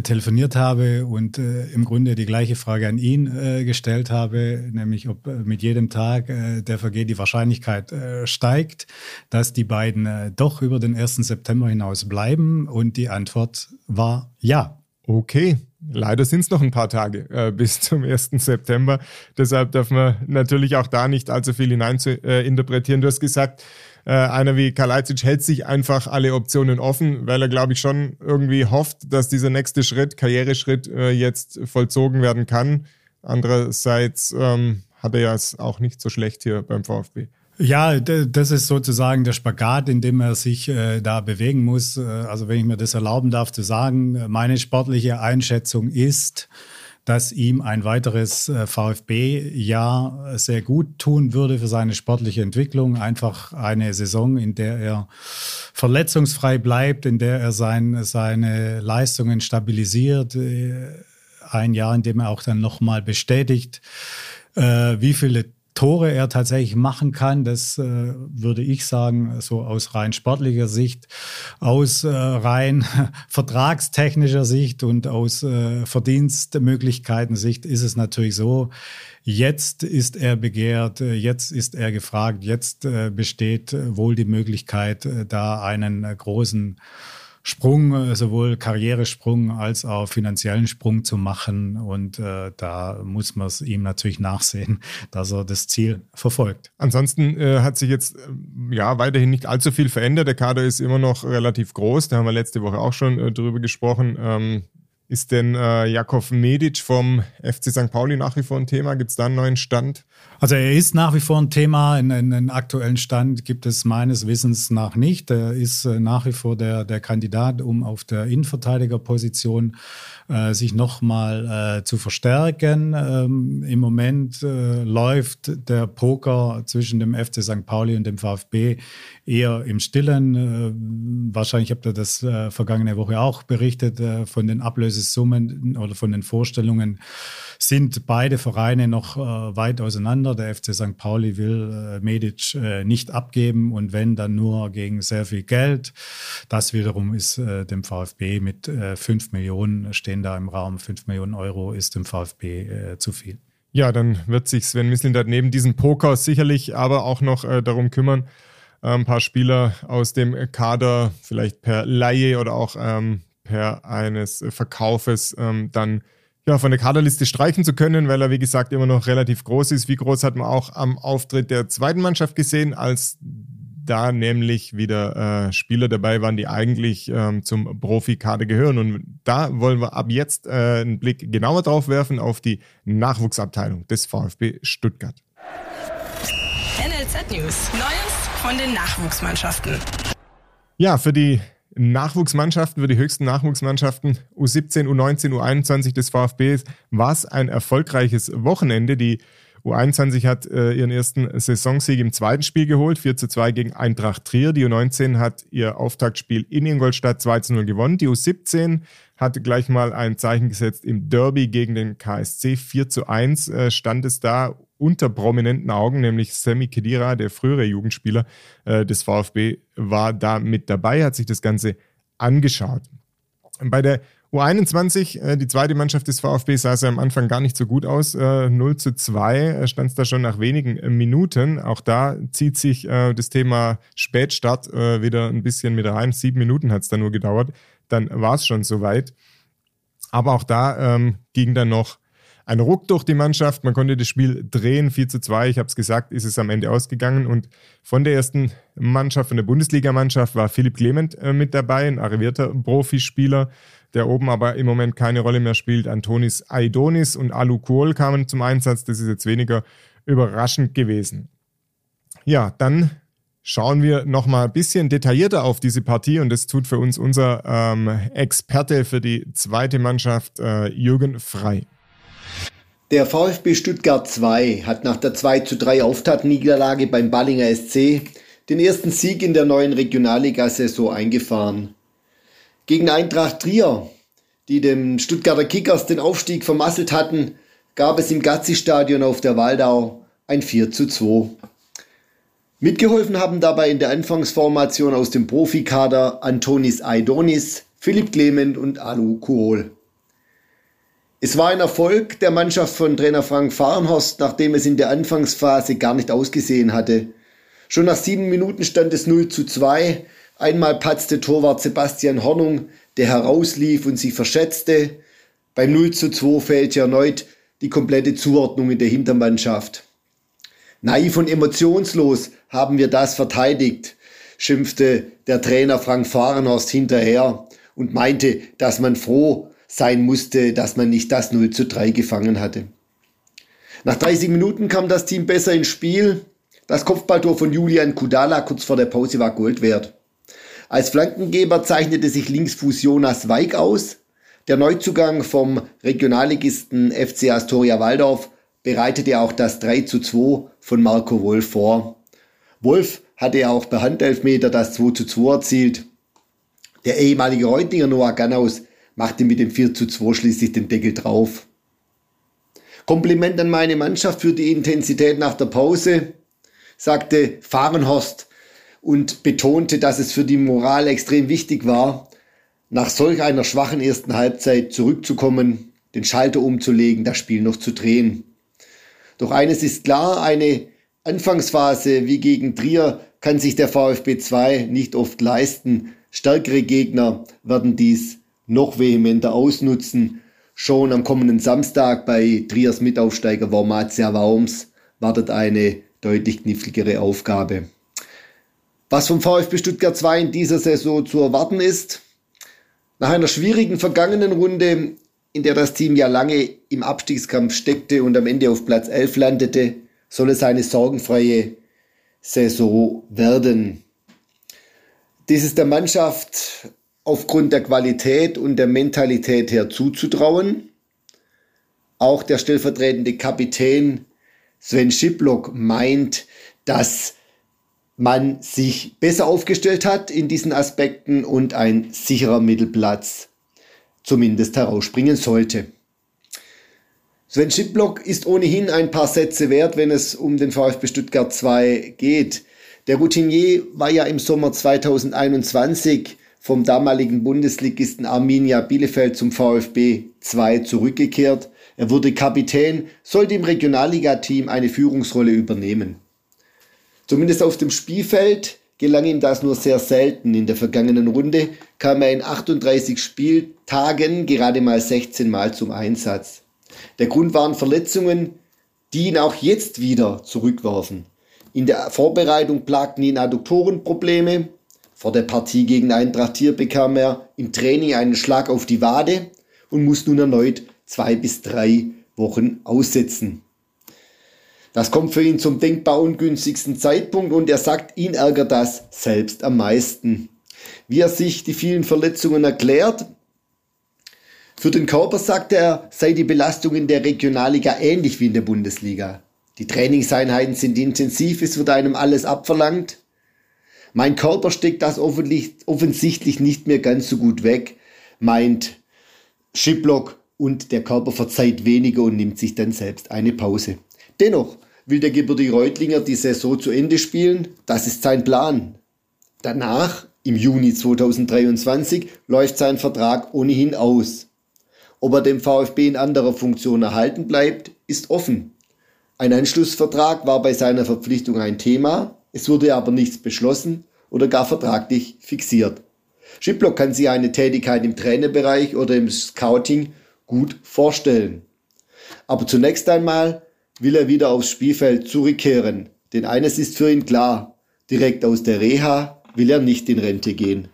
telefoniert habe und äh, im Grunde die gleiche Frage an ihn äh, gestellt habe, nämlich ob äh, mit jedem Tag, äh, der vergeht, die Wahrscheinlichkeit äh, steigt, dass die beiden doch über den 1. September hinaus bleiben. Und die Antwort war ja. Okay. Leider sind es noch ein paar Tage äh, [LAUGHS] bis zum 1. September. Deshalb darf man natürlich auch da nicht allzu viel hinein zu, äh, interpretieren. Du hast gesagt, äh, einer wie Kalajdzic hält sich einfach alle Optionen offen, weil er, glaube ich, schon irgendwie hofft, dass dieser nächste Schritt, Karriereschritt, äh, jetzt vollzogen werden kann. Andererseits ähm, hat er ja es auch nicht so schlecht hier beim VfB. Ja, das ist sozusagen der Spagat, in dem er sich äh, da bewegen muss. Äh, also wenn ich mir das erlauben darf zu sagen, meine sportliche Einschätzung ist, dass ihm ein weiteres äh, VfB-Jahr sehr gut tun würde für seine sportliche Entwicklung. Einfach eine Saison, in der er verletzungsfrei bleibt, in der er sein, seine Leistungen stabilisiert. Äh, ein Jahr, in dem er auch dann nochmal bestätigt, äh, wie viele Tore er tatsächlich machen kann, das äh, würde ich sagen, so aus rein sportlicher Sicht, aus äh, rein [LAUGHS] vertragstechnischer Sicht und aus äh, Verdienstmöglichkeiten Sicht ist es natürlich so, jetzt ist er begehrt, äh, jetzt ist er gefragt, jetzt äh, besteht wohl die Möglichkeit, äh, da einen großen Sprung, äh, sowohl Karrieresprung als auch finanziellen Sprung zu machen. Und äh, da muss man es ihm natürlich nachsehen, [LAUGHS] dass er das Ziel verfolgt. Ansonsten äh, hat sich jetzt äh, ja weiterhin nicht allzu viel verändert. Der Kader ist immer noch relativ groß. Da haben wir letzte Woche auch schon äh, drüber gesprochen. Ähm, ist denn äh, Jakov Medic vom FC St. Pauli nach wie vor ein Thema? Gibt es da einen neuen Stand? Also er ist nach wie vor ein Thema. Einen, aktuellen Stand gibt es meines Wissens nach nicht. Er ist äh, nach wie vor der, der Kandidat, um auf der Innenverteidigerposition äh, sich nochmal äh, zu verstärken. Ähm, Im Moment äh, läuft der Poker zwischen dem FC St. Pauli und dem VfB eher im Stillen. Äh, wahrscheinlich habt ihr das äh, vergangene Woche auch berichtet von den Ablösesummen oder von den Vorstellungen sind beide Vereine noch äh, weit auseinander. Der FC St. Pauli will äh, Medic äh, nicht abgeben und wenn, dann nur gegen sehr viel Geld. Das wiederum ist äh, dem VfB mit äh, 5 Millionen, stehen da im Raum, 5 Millionen Euro ist dem VfB äh, zu viel. Ja, dann wird sich Sven Mislindert neben diesem Poker sicherlich aber auch noch äh, darum kümmern, ein paar Spieler aus dem Kader vielleicht per Laie oder auch ähm, per eines Verkaufes ähm, dann ja, von der Kaderliste streichen zu können, weil er, wie gesagt, immer noch relativ groß ist. Wie groß hat man auch am Auftritt der zweiten Mannschaft gesehen, als da nämlich wieder äh, Spieler dabei waren, die eigentlich ähm, zum Profikader gehören. Und da wollen wir ab jetzt äh, einen Blick genauer drauf werfen auf die Nachwuchsabteilung des VfB Stuttgart. NLZ News. Neues von den Nachwuchsmannschaften. Ja, für die Nachwuchsmannschaften, für die höchsten Nachwuchsmannschaften U17, U19, U21 des VfB war es ein erfolgreiches Wochenende. Die U21 hat äh, ihren ersten Saisonsieg im zweiten Spiel geholt, 4 zu 2 gegen Eintracht Trier. Die U19 hat ihr Auftaktspiel in Ingolstadt 2 zu 0 gewonnen. Die U17 hat gleich mal ein Zeichen gesetzt im Derby gegen den KSC. 4 zu 1 äh, stand es da unter prominenten Augen, nämlich Sammy Kedira, der frühere Jugendspieler äh, des VfB, war da mit dabei, hat sich das Ganze angeschaut. Bei der U21, äh, die zweite Mannschaft des VfB, sah es ja am Anfang gar nicht so gut aus. Äh, 0 zu 2 stand es da schon nach wenigen äh, Minuten. Auch da zieht sich äh, das Thema Spätstart äh, wieder ein bisschen mit rein. Sieben Minuten hat es da nur gedauert. Dann war es schon soweit. Aber auch da ähm, ging dann noch ein Ruck durch die Mannschaft. Man konnte das Spiel drehen, 4 zu 2. Ich habe es gesagt, ist es am Ende ausgegangen. Und von der ersten Mannschaft, von der Bundesligamannschaft, war Philipp Clement äh, mit dabei, ein arrivierter Profispieler der oben aber im Moment keine Rolle mehr spielt. Antonis Aidonis und Alu Kuol kamen zum Einsatz. Das ist jetzt weniger überraschend gewesen. Ja, dann schauen wir nochmal ein bisschen detaillierter auf diese Partie und das tut für uns unser ähm, Experte für die zweite Mannschaft, äh, Jürgen Frei. Der VfB Stuttgart 2 hat nach der 2 zu 3 Auftaktniederlage beim Ballinger SC den ersten Sieg in der neuen Regionalliga-Saison eingefahren. Gegen Eintracht Trier, die dem Stuttgarter Kickers den Aufstieg vermasselt hatten, gab es im Gazzi-Stadion auf der Waldau ein 4 zu 2. Mitgeholfen haben dabei in der Anfangsformation aus dem Profikader Antonis Aidonis, Philipp Clement und Alu Kuol. Es war ein Erfolg der Mannschaft von Trainer Frank Fahrenhorst, nachdem es in der Anfangsphase gar nicht ausgesehen hatte. Schon nach sieben Minuten stand es 0 zu 2 Einmal patzte Torwart Sebastian Hornung, der herauslief und sich verschätzte. Beim 0 zu 2 fehlte erneut die komplette Zuordnung in der Hintermannschaft. Naiv und emotionslos haben wir das verteidigt, schimpfte der Trainer Frank Fahrenhorst hinterher und meinte, dass man froh sein musste, dass man nicht das 0 zu 3 gefangen hatte. Nach 30 Minuten kam das Team besser ins Spiel. Das Kopfballtor von Julian Kudala kurz vor der Pause war Gold wert. Als Flankengeber zeichnete sich Linksfuß Jonas Weig aus. Der Neuzugang vom Regionalligisten FC Astoria Waldorf bereitete auch das 3 zu 2 von Marco Wolf vor. Wolf hatte auch per Handelfmeter das 2 zu 2 erzielt. Der ehemalige Reutinger Noah Gannaus machte mit dem 4 zu 2 schließlich den Deckel drauf. Kompliment an meine Mannschaft für die Intensität nach der Pause, sagte Fahrenhorst und betonte, dass es für die Moral extrem wichtig war, nach solch einer schwachen ersten Halbzeit zurückzukommen, den Schalter umzulegen, das Spiel noch zu drehen. Doch eines ist klar, eine Anfangsphase wie gegen Trier kann sich der VfB 2 nicht oft leisten. Stärkere Gegner werden dies noch vehementer ausnutzen. Schon am kommenden Samstag bei Triers Mitaufsteiger Wormatia Worms wartet eine deutlich kniffligere Aufgabe. Was vom VfB Stuttgart 2 in dieser Saison zu erwarten ist, nach einer schwierigen vergangenen Runde, in der das Team ja lange im Abstiegskampf steckte und am Ende auf Platz 11 landete, soll es eine sorgenfreie Saison werden. Dies ist der Mannschaft aufgrund der Qualität und der Mentalität her zuzutrauen. Auch der stellvertretende Kapitän Sven Schiplock meint, dass man sich besser aufgestellt hat in diesen Aspekten und ein sicherer Mittelplatz zumindest herausspringen sollte. Sven Schiplock ist ohnehin ein paar Sätze wert, wenn es um den VfB Stuttgart 2 geht. Der Routinier war ja im Sommer 2021 vom damaligen Bundesligisten Arminia Bielefeld zum VfB 2 zurückgekehrt. Er wurde Kapitän, sollte im Regionalligateam eine Führungsrolle übernehmen. Zumindest auf dem Spielfeld gelang ihm das nur sehr selten. In der vergangenen Runde kam er in 38 Spieltagen gerade mal 16 Mal zum Einsatz. Der Grund waren Verletzungen, die ihn auch jetzt wieder zurückwarfen. In der Vorbereitung plagten ihn Adduktorenprobleme. Vor der Partie gegen Eintracht Trier bekam er im Training einen Schlag auf die Wade und muss nun erneut zwei bis drei Wochen aussetzen. Das kommt für ihn zum denkbar ungünstigsten Zeitpunkt und er sagt, ihn ärgert das selbst am meisten. Wie er sich die vielen Verletzungen erklärt, für den Körper, sagt er, sei die Belastung in der Regionalliga ähnlich wie in der Bundesliga. Die Trainingseinheiten sind intensiv, es wird einem alles abverlangt. Mein Körper steckt das offensichtlich nicht mehr ganz so gut weg, meint Schiplock und der Körper verzeiht weniger und nimmt sich dann selbst eine Pause. Dennoch will der gebürtige Reutlinger die Saison zu Ende spielen, das ist sein Plan. Danach, im Juni 2023, läuft sein Vertrag ohnehin aus. Ob er dem VfB in anderer Funktion erhalten bleibt, ist offen. Ein Anschlussvertrag war bei seiner Verpflichtung ein Thema, es wurde aber nichts beschlossen oder gar vertraglich fixiert. Schiplock kann sich eine Tätigkeit im Trainerbereich oder im Scouting gut vorstellen. Aber zunächst einmal will er wieder aufs Spielfeld zurückkehren, denn eines ist für ihn klar, direkt aus der Reha will er nicht in Rente gehen.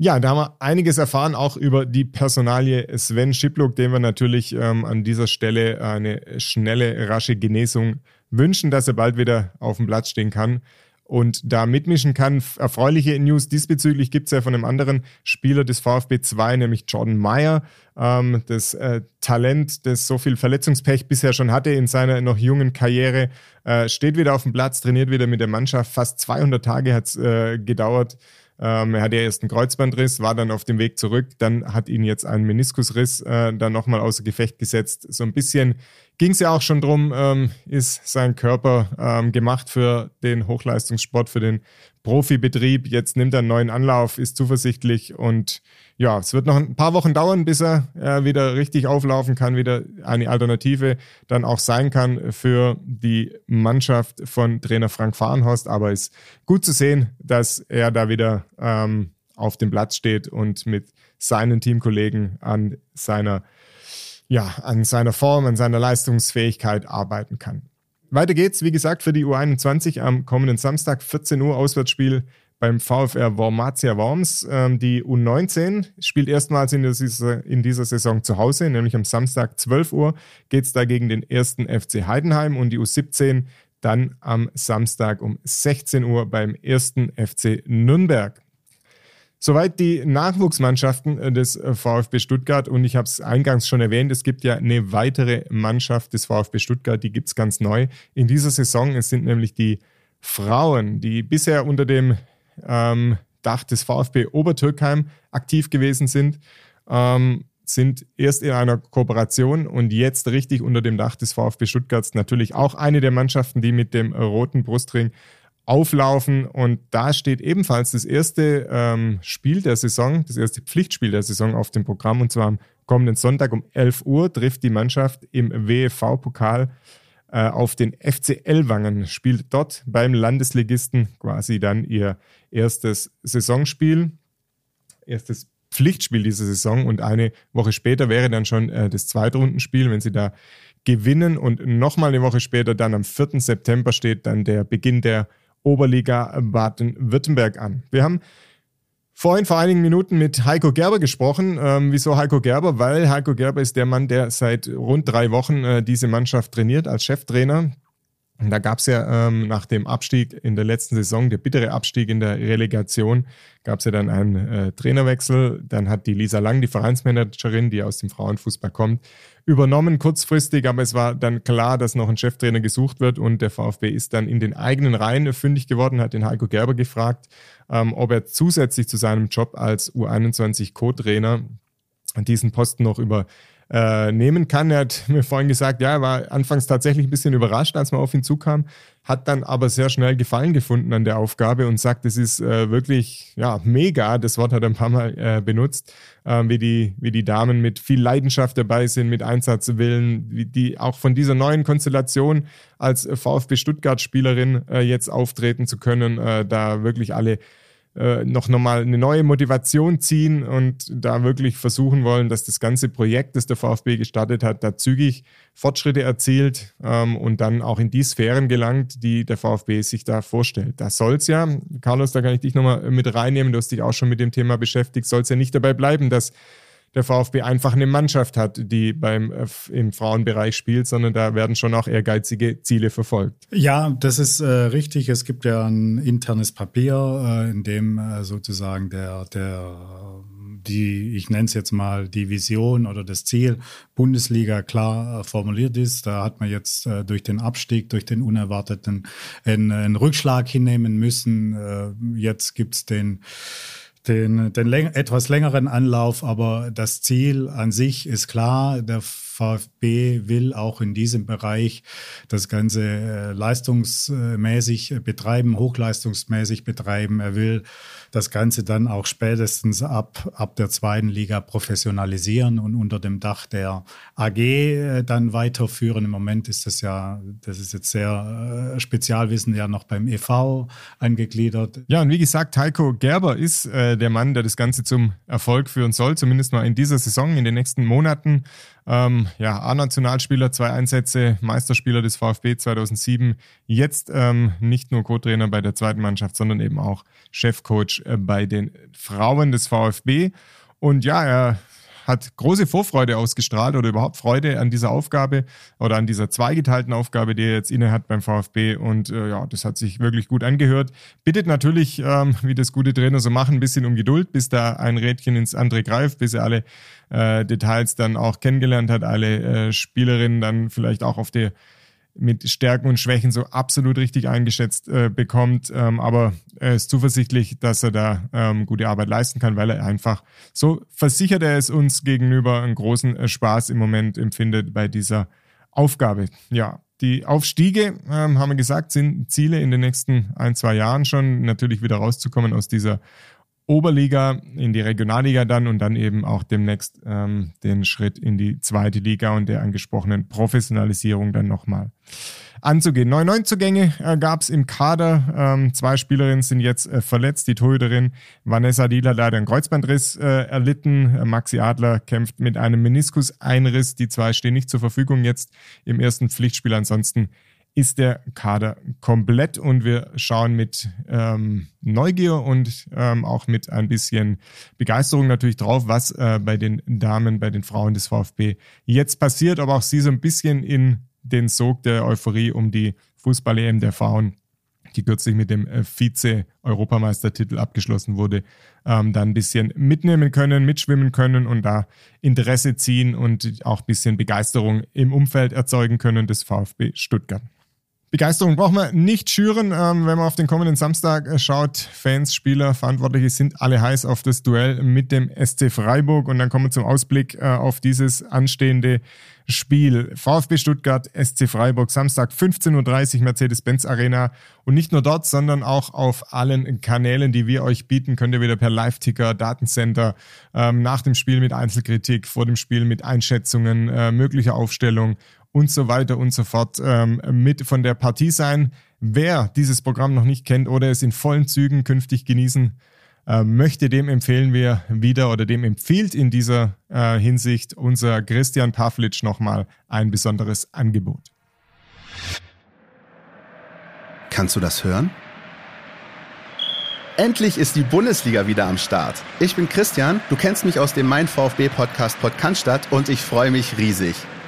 Ja, da haben wir einiges erfahren, auch über die Personalie Sven Schiplock, dem wir natürlich ähm, an dieser Stelle eine schnelle, rasche Genesung wünschen, dass er bald wieder auf dem Platz stehen kann und da mitmischen kann. Erfreuliche News diesbezüglich gibt es ja von einem anderen Spieler des VfB 2, nämlich Jordan Meyer. Ähm, das äh, Talent, das so viel Verletzungspech bisher schon hatte in seiner noch jungen Karriere, äh, steht wieder auf dem Platz, trainiert wieder mit der Mannschaft. Fast 200 Tage hat es äh, gedauert ähm, er hatte ja erst einen Kreuzbandriss, war dann auf dem Weg zurück, dann hat ihn jetzt ein Meniskusriss äh, dann nochmal außer Gefecht gesetzt. So ein bisschen ging es ja auch schon drum, ähm, ist sein Körper ähm, gemacht für den Hochleistungssport, für den Profibetrieb. Jetzt nimmt er einen neuen Anlauf, ist zuversichtlich und ja, es wird noch ein paar Wochen dauern, bis er äh, wieder richtig auflaufen kann, wieder eine Alternative dann auch sein kann für die Mannschaft von Trainer Frank Fahrenhorst. Aber es ist gut zu sehen, dass er da wieder ähm, auf dem Platz steht und mit seinen Teamkollegen an seiner, ja, an seiner Form, an seiner Leistungsfähigkeit arbeiten kann. Weiter geht's, wie gesagt, für die U21 am kommenden Samstag, 14 Uhr Auswärtsspiel beim VfR Wormatia Worms. Ähm, die U19 spielt erstmals in dieser, in dieser Saison zu Hause, nämlich am Samstag 12 Uhr geht es da gegen den ersten FC Heidenheim und die U17 dann am Samstag um 16 Uhr beim ersten FC Nürnberg. Soweit die Nachwuchsmannschaften äh, des äh, VfB Stuttgart und ich habe es eingangs schon erwähnt, es gibt ja eine weitere Mannschaft des VfB Stuttgart, die gibt es ganz neu in dieser Saison. Es sind nämlich die Frauen, die bisher unter dem ähm, Dach des VfB Obertürkheim aktiv gewesen sind, ähm, sind erst in einer Kooperation und jetzt richtig unter dem Dach des VfB Stuttgarts natürlich auch eine der Mannschaften, die mit dem roten Brustring auflaufen. Und da steht ebenfalls das erste ähm, Spiel der Saison, das erste Pflichtspiel der Saison auf dem Programm. Und zwar am kommenden Sonntag um 11 Uhr trifft die Mannschaft im WFV-Pokal auf den FC Ellwangen, spielt dort beim Landesligisten quasi dann ihr erstes Saisonspiel, erstes Pflichtspiel dieser Saison und eine Woche später wäre dann schon äh, das Zweitrundenspiel, wenn sie da gewinnen und nochmal eine Woche später, dann am 4. September steht dann der Beginn der Oberliga Baden-Württemberg an. Wir haben vorhin vor einigen Minuten mit Heiko Gerber gesprochen. Ähm, wieso Heiko Gerber? Weil Heiko Gerber ist der Mann, der seit rund drei Wochen äh, diese Mannschaft trainiert als Cheftrainer. Da gab es ja ähm, nach dem Abstieg in der letzten Saison, der bittere Abstieg in der Relegation, gab es ja dann einen äh, Trainerwechsel. Dann hat die Lisa Lang, die Vereinsmanagerin, die aus dem Frauenfußball kommt, übernommen kurzfristig. Aber es war dann klar, dass noch ein Cheftrainer gesucht wird und der VfB ist dann in den eigenen Reihen fündig geworden, hat den Heiko Gerber gefragt, ähm, ob er zusätzlich zu seinem Job als U21 Co-Trainer diesen Posten noch über äh, nehmen kann. Er hat [LAUGHS] mir vorhin gesagt, ja, er war anfangs tatsächlich ein bisschen überrascht, als man auf ihn zukam, hat dann aber sehr schnell Gefallen gefunden an der Aufgabe und sagt, es ist äh, wirklich ja mega. Das Wort hat er ein paar Mal äh, benutzt, äh, wie die wie die Damen mit viel Leidenschaft dabei sind, mit Einsatzwillen, wie die auch von dieser neuen Konstellation als VfB Stuttgart Spielerin äh, jetzt auftreten zu können, äh, da wirklich alle äh, noch nochmal eine neue Motivation ziehen und da wirklich versuchen wollen, dass das ganze Projekt, das der VfB gestartet hat, da zügig Fortschritte erzielt ähm, und dann auch in die Sphären gelangt, die der VfB sich da vorstellt. Da soll es ja, Carlos, da kann ich dich nochmal mit reinnehmen, du hast dich auch schon mit dem Thema beschäftigt, soll es ja nicht dabei bleiben, dass der VfB einfach eine Mannschaft hat, die beim äh, im Frauenbereich spielt, sondern da werden schon auch ehrgeizige Ziele verfolgt. Ja, das ist äh, richtig. Es gibt ja ein internes Papier, äh, in dem äh, sozusagen der der die, ich nenne es jetzt mal, die Vision oder das Ziel Bundesliga klar äh, formuliert ist. Da hat man jetzt äh, durch den Abstieg, durch den unerwarteten einen, einen Rückschlag hinnehmen müssen. Äh, jetzt gibt's den den, den läng etwas längeren Anlauf, aber das Ziel an sich ist klar. Der VfB will auch in diesem Bereich das Ganze äh, leistungsmäßig betreiben, hochleistungsmäßig betreiben. Er will das Ganze dann auch spätestens ab, ab der zweiten Liga professionalisieren und unter dem Dach der AG äh, dann weiterführen. Im Moment ist das ja, das ist jetzt sehr äh, Spezialwissen ja noch beim EV angegliedert. Ja, und wie gesagt, Heiko Gerber ist äh, der Mann, der das Ganze zum Erfolg führen soll, zumindest mal in dieser Saison, in den nächsten Monaten. Ähm, ja, A-Nationalspieler, zwei Einsätze, Meisterspieler des VfB 2007. Jetzt ähm, nicht nur Co-Trainer bei der zweiten Mannschaft, sondern eben auch Chefcoach äh, bei den Frauen des VfB. Und ja, er hat große Vorfreude ausgestrahlt oder überhaupt Freude an dieser Aufgabe oder an dieser zweigeteilten Aufgabe, die er jetzt inne hat beim VfB. Und äh, ja, das hat sich wirklich gut angehört. Bittet natürlich, ähm, wie das gute Trainer so machen, ein bisschen um Geduld, bis da ein Rädchen ins andere greift, bis er alle äh, Details dann auch kennengelernt hat, alle äh, Spielerinnen dann vielleicht auch auf der mit Stärken und Schwächen so absolut richtig eingeschätzt äh, bekommt. Ähm, aber er ist zuversichtlich, dass er da ähm, gute Arbeit leisten kann, weil er einfach, so versichert er es uns gegenüber, einen großen äh, Spaß im Moment empfindet bei dieser Aufgabe. Ja, die Aufstiege, ähm, haben wir gesagt, sind Ziele in den nächsten ein, zwei Jahren schon, natürlich wieder rauszukommen aus dieser Oberliga in die Regionalliga dann und dann eben auch demnächst ähm, den Schritt in die zweite Liga und der angesprochenen Professionalisierung dann nochmal anzugehen. Neue Neuzugänge äh, gab es im Kader. Ähm, zwei Spielerinnen sind jetzt äh, verletzt. Die Torhüterin Vanessa Dieler leider einen Kreuzbandriss äh, erlitten. Äh, Maxi Adler kämpft mit einem Meniskuseinriss. Die zwei stehen nicht zur Verfügung jetzt im ersten Pflichtspiel. Ansonsten ist der Kader komplett und wir schauen mit ähm, Neugier und ähm, auch mit ein bisschen Begeisterung natürlich drauf, was äh, bei den Damen, bei den Frauen des VfB jetzt passiert, aber auch sie so ein bisschen in den Sog der Euphorie um die Fußball-EM der Frauen, die kürzlich mit dem äh, Vize-Europameistertitel abgeschlossen wurde, ähm, dann ein bisschen mitnehmen können, mitschwimmen können und da Interesse ziehen und auch ein bisschen Begeisterung im Umfeld erzeugen können des VfB Stuttgart. Begeisterung braucht man nicht schüren, ähm, wenn man auf den kommenden Samstag äh, schaut. Fans, Spieler, Verantwortliche sind alle heiß auf das Duell mit dem SC Freiburg. Und dann kommen wir zum Ausblick äh, auf dieses anstehende Spiel. VfB Stuttgart, SC Freiburg, Samstag 15.30 Uhr Mercedes-Benz Arena. Und nicht nur dort, sondern auch auf allen Kanälen, die wir euch bieten, könnt ihr wieder per Live-Ticker, Datencenter, ähm, nach dem Spiel mit Einzelkritik, vor dem Spiel mit Einschätzungen, äh, möglicher Aufstellung und so weiter und so fort ähm, mit von der Partie sein. Wer dieses Programm noch nicht kennt oder es in vollen Zügen künftig genießen äh, möchte, dem empfehlen wir wieder oder dem empfiehlt in dieser äh, Hinsicht unser Christian Pavlic nochmal ein besonderes Angebot. Kannst du das hören? Endlich ist die Bundesliga wieder am Start. Ich bin Christian, du kennst mich aus dem Mein VfB Podcast Podcast und ich freue mich riesig.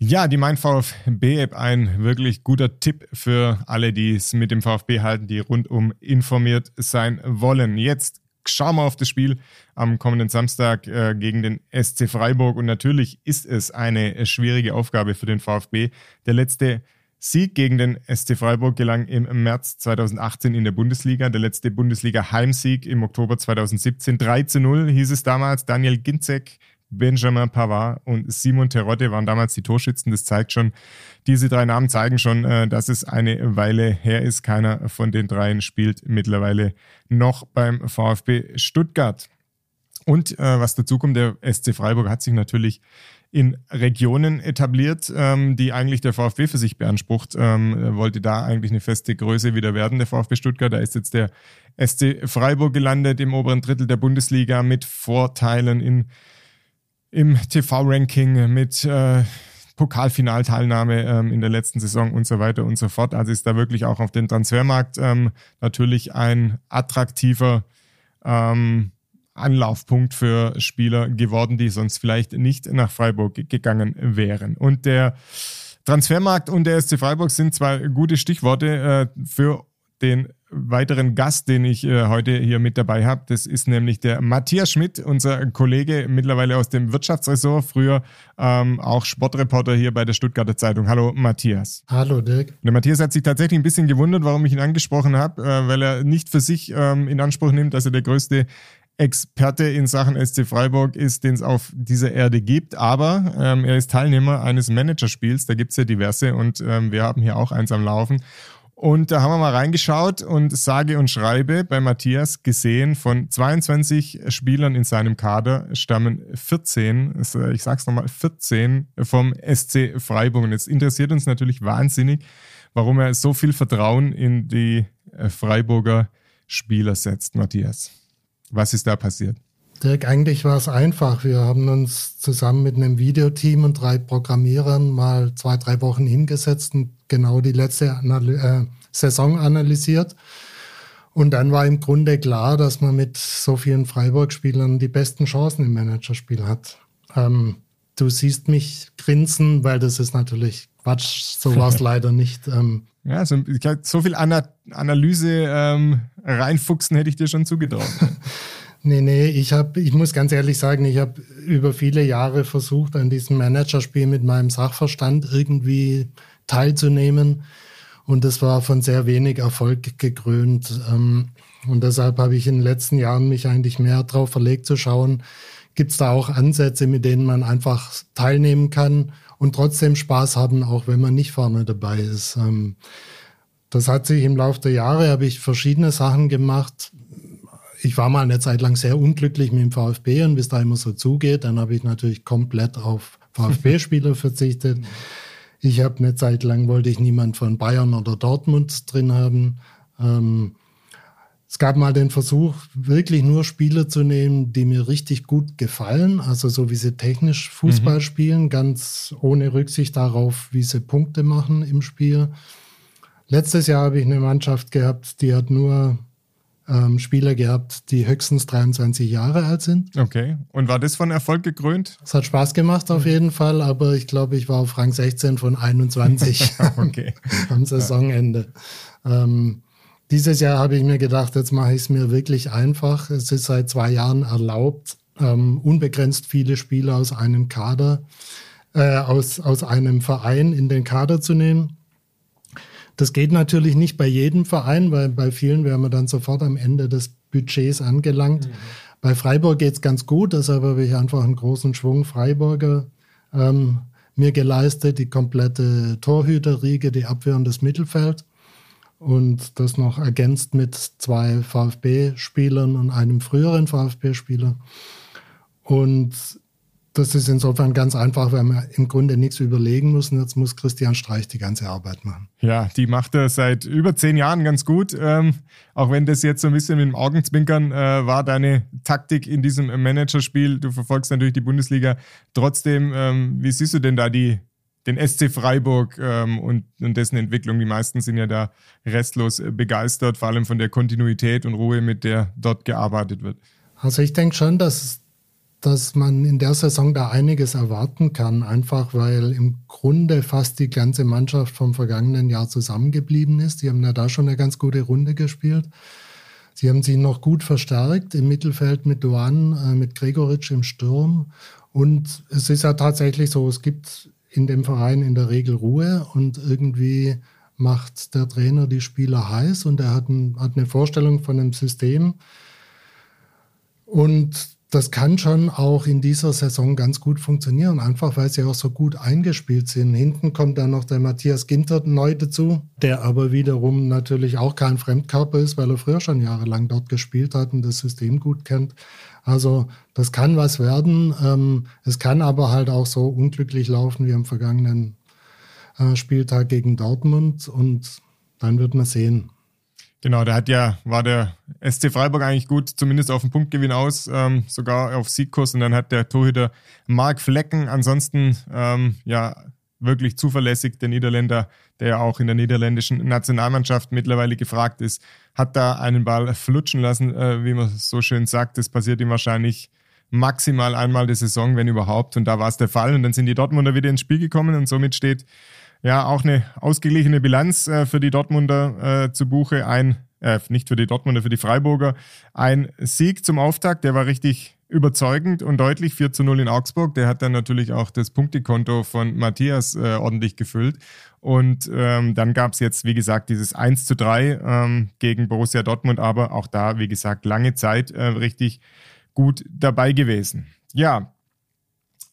Ja, die Mein VfB-App ein wirklich guter Tipp für alle, die es mit dem VfB halten, die rundum informiert sein wollen. Jetzt schauen wir auf das Spiel am kommenden Samstag äh, gegen den SC Freiburg. Und natürlich ist es eine schwierige Aufgabe für den VfB. Der letzte Sieg gegen den SC Freiburg gelang im März 2018 in der Bundesliga. Der letzte Bundesliga-Heimsieg im Oktober 2017. 3 zu 0 hieß es damals. Daniel Ginzek Benjamin Pavard und Simon Terodde waren damals die Torschützen. Das zeigt schon, diese drei Namen zeigen schon, äh, dass es eine Weile her ist. Keiner von den dreien spielt mittlerweile noch beim VfB Stuttgart. Und äh, was dazu kommt, der SC Freiburg hat sich natürlich in Regionen etabliert, ähm, die eigentlich der VfB für sich beansprucht. Ähm, wollte da eigentlich eine feste Größe wieder werden, der VfB Stuttgart. Da ist jetzt der SC Freiburg gelandet im oberen Drittel der Bundesliga mit Vorteilen in im TV-Ranking mit äh, Pokalfinalteilnahme ähm, in der letzten Saison und so weiter und so fort. Also ist da wirklich auch auf dem Transfermarkt ähm, natürlich ein attraktiver ähm, Anlaufpunkt für Spieler geworden, die sonst vielleicht nicht nach Freiburg gegangen wären. Und der Transfermarkt und der SC Freiburg sind zwei gute Stichworte äh, für den weiteren Gast, den ich äh, heute hier mit dabei habe. Das ist nämlich der Matthias Schmidt, unser Kollege mittlerweile aus dem Wirtschaftsressort, früher ähm, auch Sportreporter hier bei der Stuttgarter Zeitung. Hallo Matthias. Hallo Dirk. Der Matthias hat sich tatsächlich ein bisschen gewundert, warum ich ihn angesprochen habe, äh, weil er nicht für sich ähm, in Anspruch nimmt, dass er der größte Experte in Sachen SC Freiburg ist, den es auf dieser Erde gibt. Aber ähm, er ist Teilnehmer eines Managerspiels, da gibt es ja diverse und ähm, wir haben hier auch eins am Laufen. Und da haben wir mal reingeschaut und sage und schreibe bei Matthias gesehen, von 22 Spielern in seinem Kader stammen 14, also ich sag's nochmal, 14 vom SC Freiburg. Und jetzt interessiert uns natürlich wahnsinnig, warum er so viel Vertrauen in die äh, Freiburger Spieler setzt, Matthias. Was ist da passiert? Dirk, eigentlich war es einfach. Wir haben uns zusammen mit einem Videoteam und drei Programmierern mal zwei, drei Wochen hingesetzt und genau die letzte Analy äh, Saison analysiert. Und dann war im Grunde klar, dass man mit so vielen Freiburg-Spielern die besten Chancen im Managerspiel hat. Ähm, du siehst mich grinsen, weil das ist natürlich Quatsch. So war es [LAUGHS] leider nicht. Ähm, ja, so, so viel Ana Analyse ähm, reinfuchsen hätte ich dir schon zugetraut. [LAUGHS] Nee, nee, ich habe, ich muss ganz ehrlich sagen, ich habe über viele Jahre versucht, an diesem Managerspiel mit meinem Sachverstand irgendwie teilzunehmen. Und das war von sehr wenig Erfolg gekrönt. Ähm, und deshalb habe ich in den letzten Jahren mich eigentlich mehr darauf verlegt zu schauen, gibt es da auch Ansätze, mit denen man einfach teilnehmen kann und trotzdem Spaß haben, auch wenn man nicht vorne dabei ist. Ähm, das hat sich im Laufe der Jahre, habe ich verschiedene Sachen gemacht ich war mal eine Zeit lang sehr unglücklich mit dem VfB und wie es da immer so zugeht, dann habe ich natürlich komplett auf [LAUGHS] VfB-Spieler verzichtet. Ich habe eine Zeit lang wollte ich niemand von Bayern oder Dortmund drin haben. Ähm, es gab mal den Versuch, wirklich nur Spieler zu nehmen, die mir richtig gut gefallen, also so wie sie technisch Fußball mhm. spielen, ganz ohne Rücksicht darauf, wie sie Punkte machen im Spiel. Letztes Jahr habe ich eine Mannschaft gehabt, die hat nur ähm, Spieler gehabt, die höchstens 23 Jahre alt sind. Okay. Und war das von Erfolg gekrönt? Es hat Spaß gemacht auf jeden Fall, aber ich glaube, ich war auf Rang 16 von 21 [LAUGHS] okay. [LAUGHS] am Saisonende. Ähm, dieses Jahr habe ich mir gedacht, jetzt mache ich es mir wirklich einfach. Es ist seit zwei Jahren erlaubt, ähm, unbegrenzt viele Spieler aus einem Kader, äh, aus, aus einem Verein in den Kader zu nehmen. Das geht natürlich nicht bei jedem Verein, weil bei vielen wären wir dann sofort am Ende des Budgets angelangt. Mhm. Bei Freiburg geht es ganz gut, deshalb habe ich einfach einen großen Schwung Freiburger ähm, mir geleistet, die komplette Torhüterriege, die Abwehr und das Mittelfeld. Und das noch ergänzt mit zwei VfB-Spielern und einem früheren VfB-Spieler. Und das ist insofern ganz einfach, weil wir im Grunde nichts überlegen müssen. Jetzt muss Christian Streich die ganze Arbeit machen. Ja, die macht er seit über zehn Jahren ganz gut. Ähm, auch wenn das jetzt so ein bisschen mit dem Augenzwinkern äh, war, deine Taktik in diesem Managerspiel. Du verfolgst natürlich die Bundesliga. Trotzdem, ähm, wie siehst du denn da die, den SC Freiburg ähm, und, und, dessen Entwicklung? Die meisten sind ja da restlos begeistert, vor allem von der Kontinuität und Ruhe, mit der dort gearbeitet wird. Also ich denke schon, dass dass man in der Saison da einiges erwarten kann, einfach weil im Grunde fast die ganze Mannschaft vom vergangenen Jahr zusammengeblieben ist. Die haben ja da schon eine ganz gute Runde gespielt. Sie haben sich noch gut verstärkt im Mittelfeld mit Duan, äh, mit Gregoritsch im Sturm. Und es ist ja tatsächlich so, es gibt in dem Verein in der Regel Ruhe und irgendwie macht der Trainer die Spieler heiß und er hat, ein, hat eine Vorstellung von einem System. Und das kann schon auch in dieser Saison ganz gut funktionieren, einfach weil sie auch so gut eingespielt sind. Hinten kommt dann noch der Matthias Ginter neu dazu, der aber wiederum natürlich auch kein Fremdkörper ist, weil er früher schon jahrelang dort gespielt hat und das System gut kennt. Also das kann was werden. Ähm, es kann aber halt auch so unglücklich laufen wie am vergangenen äh, Spieltag gegen Dortmund und dann wird man sehen. Genau, da hat ja, war der SC Freiburg eigentlich gut, zumindest auf den Punktgewinn aus, ähm, sogar auf Siegkurs und dann hat der Torhüter Mark Flecken ansonsten, ähm, ja, wirklich zuverlässig. Der Niederländer, der ja auch in der niederländischen Nationalmannschaft mittlerweile gefragt ist, hat da einen Ball flutschen lassen, äh, wie man so schön sagt. Das passiert ihm wahrscheinlich maximal einmal die Saison, wenn überhaupt. Und da war es der Fall. Und dann sind die Dortmunder wieder ins Spiel gekommen und somit steht ja auch eine ausgeglichene Bilanz äh, für die Dortmunder äh, zu Buche. Ein, äh, nicht für die Dortmunder, für die Freiburger. Ein Sieg zum Auftakt, der war richtig überzeugend und deutlich 4 zu 0 in Augsburg. Der hat dann natürlich auch das Punktekonto von Matthias äh, ordentlich gefüllt. Und ähm, dann gab es jetzt, wie gesagt, dieses 1 zu 3 ähm, gegen Borussia Dortmund, aber auch da, wie gesagt, lange Zeit äh, richtig gut dabei gewesen. Ja,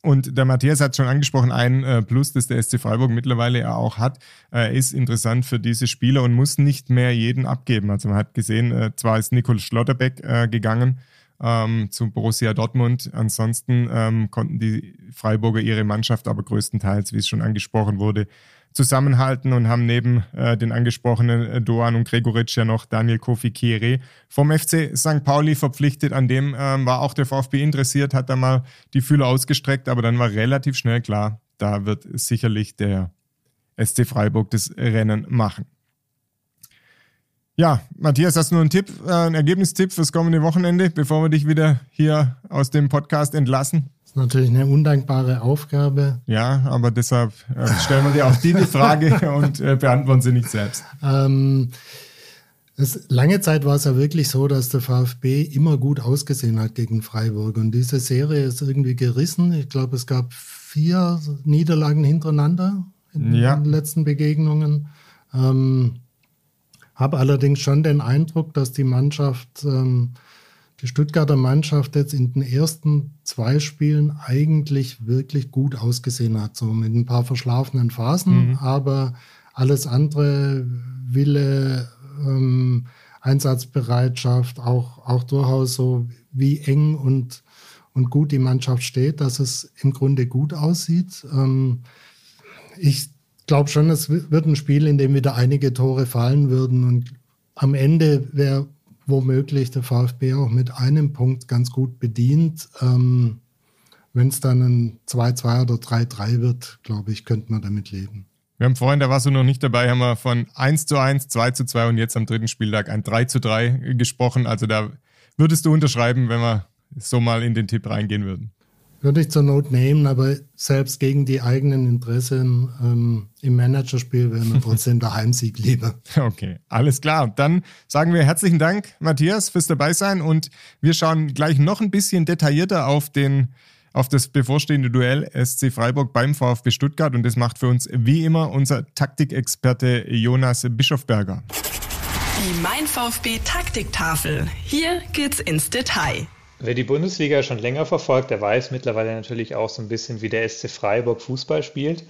und der Matthias hat schon angesprochen, ein äh, Plus, das der SC Freiburg mittlerweile auch hat, äh, ist interessant für diese Spieler und muss nicht mehr jeden abgeben. Also man hat gesehen, äh, zwar ist Nicole Schlotterbeck gegangen ähm, zu Borussia Dortmund, ansonsten ähm, konnten die Freiburger ihre Mannschaft aber größtenteils, wie es schon angesprochen wurde, zusammenhalten und haben neben äh, den angesprochenen äh, Doan und Gregoritsch ja noch Daniel Kofi Kire vom FC St. Pauli verpflichtet. An dem ähm, war auch der VfB interessiert, hat da mal die Fühler ausgestreckt, aber dann war relativ schnell klar, da wird sicherlich der SC Freiburg das Rennen machen. Ja, Matthias, hast du noch einen Tipp, äh, einen Ergebnistipp fürs kommende Wochenende, bevor wir dich wieder hier aus dem Podcast entlassen? Ist natürlich eine undankbare Aufgabe. Ja, aber deshalb äh, stellen wir dir auch die, die [LAUGHS] Frage und äh, beantworten sie nicht selbst. Ähm, es, lange Zeit war es ja wirklich so, dass der VfB immer gut ausgesehen hat gegen Freiburg. Und diese Serie ist irgendwie gerissen. Ich glaube, es gab vier Niederlagen hintereinander in ja. den letzten Begegnungen. Ähm, habe allerdings schon den Eindruck, dass die Mannschaft ähm, die Stuttgarter Mannschaft jetzt in den ersten zwei Spielen eigentlich wirklich gut ausgesehen hat, so mit ein paar verschlafenen Phasen, mhm. aber alles andere, Wille, ähm, Einsatzbereitschaft, auch, auch durchaus so, wie eng und, und gut die Mannschaft steht, dass es im Grunde gut aussieht. Ähm, ich glaube schon, es wird ein Spiel, in dem wieder einige Tore fallen würden und am Ende wäre womöglich der VfB auch mit einem Punkt ganz gut bedient. Ähm, Wenn es dann ein 2-2 oder 3-3 wird, glaube ich, könnte man damit leben. Wir haben vorhin, da warst du noch nicht dabei, haben wir von 1 zu 1, 2 zu 2 und jetzt am dritten Spieltag ein 3 zu 3 gesprochen. Also da würdest du unterschreiben, wenn wir so mal in den Tipp reingehen würden. Würde ich zur Not nehmen, aber selbst gegen die eigenen Interessen ähm, im Managerspiel wäre mir trotzdem der Heimsieg lieber. [LAUGHS] Okay, alles klar. Dann sagen wir herzlichen Dank, Matthias, fürs Dabeisein und wir schauen gleich noch ein bisschen detaillierter auf den auf das bevorstehende Duell SC Freiburg beim VfB Stuttgart und das macht für uns wie immer unser Taktikexperte Jonas Bischofberger. Die Mein VfB Taktiktafel. Hier geht's ins Detail. Wer die Bundesliga schon länger verfolgt, der weiß mittlerweile natürlich auch so ein bisschen, wie der SC Freiburg Fußball spielt.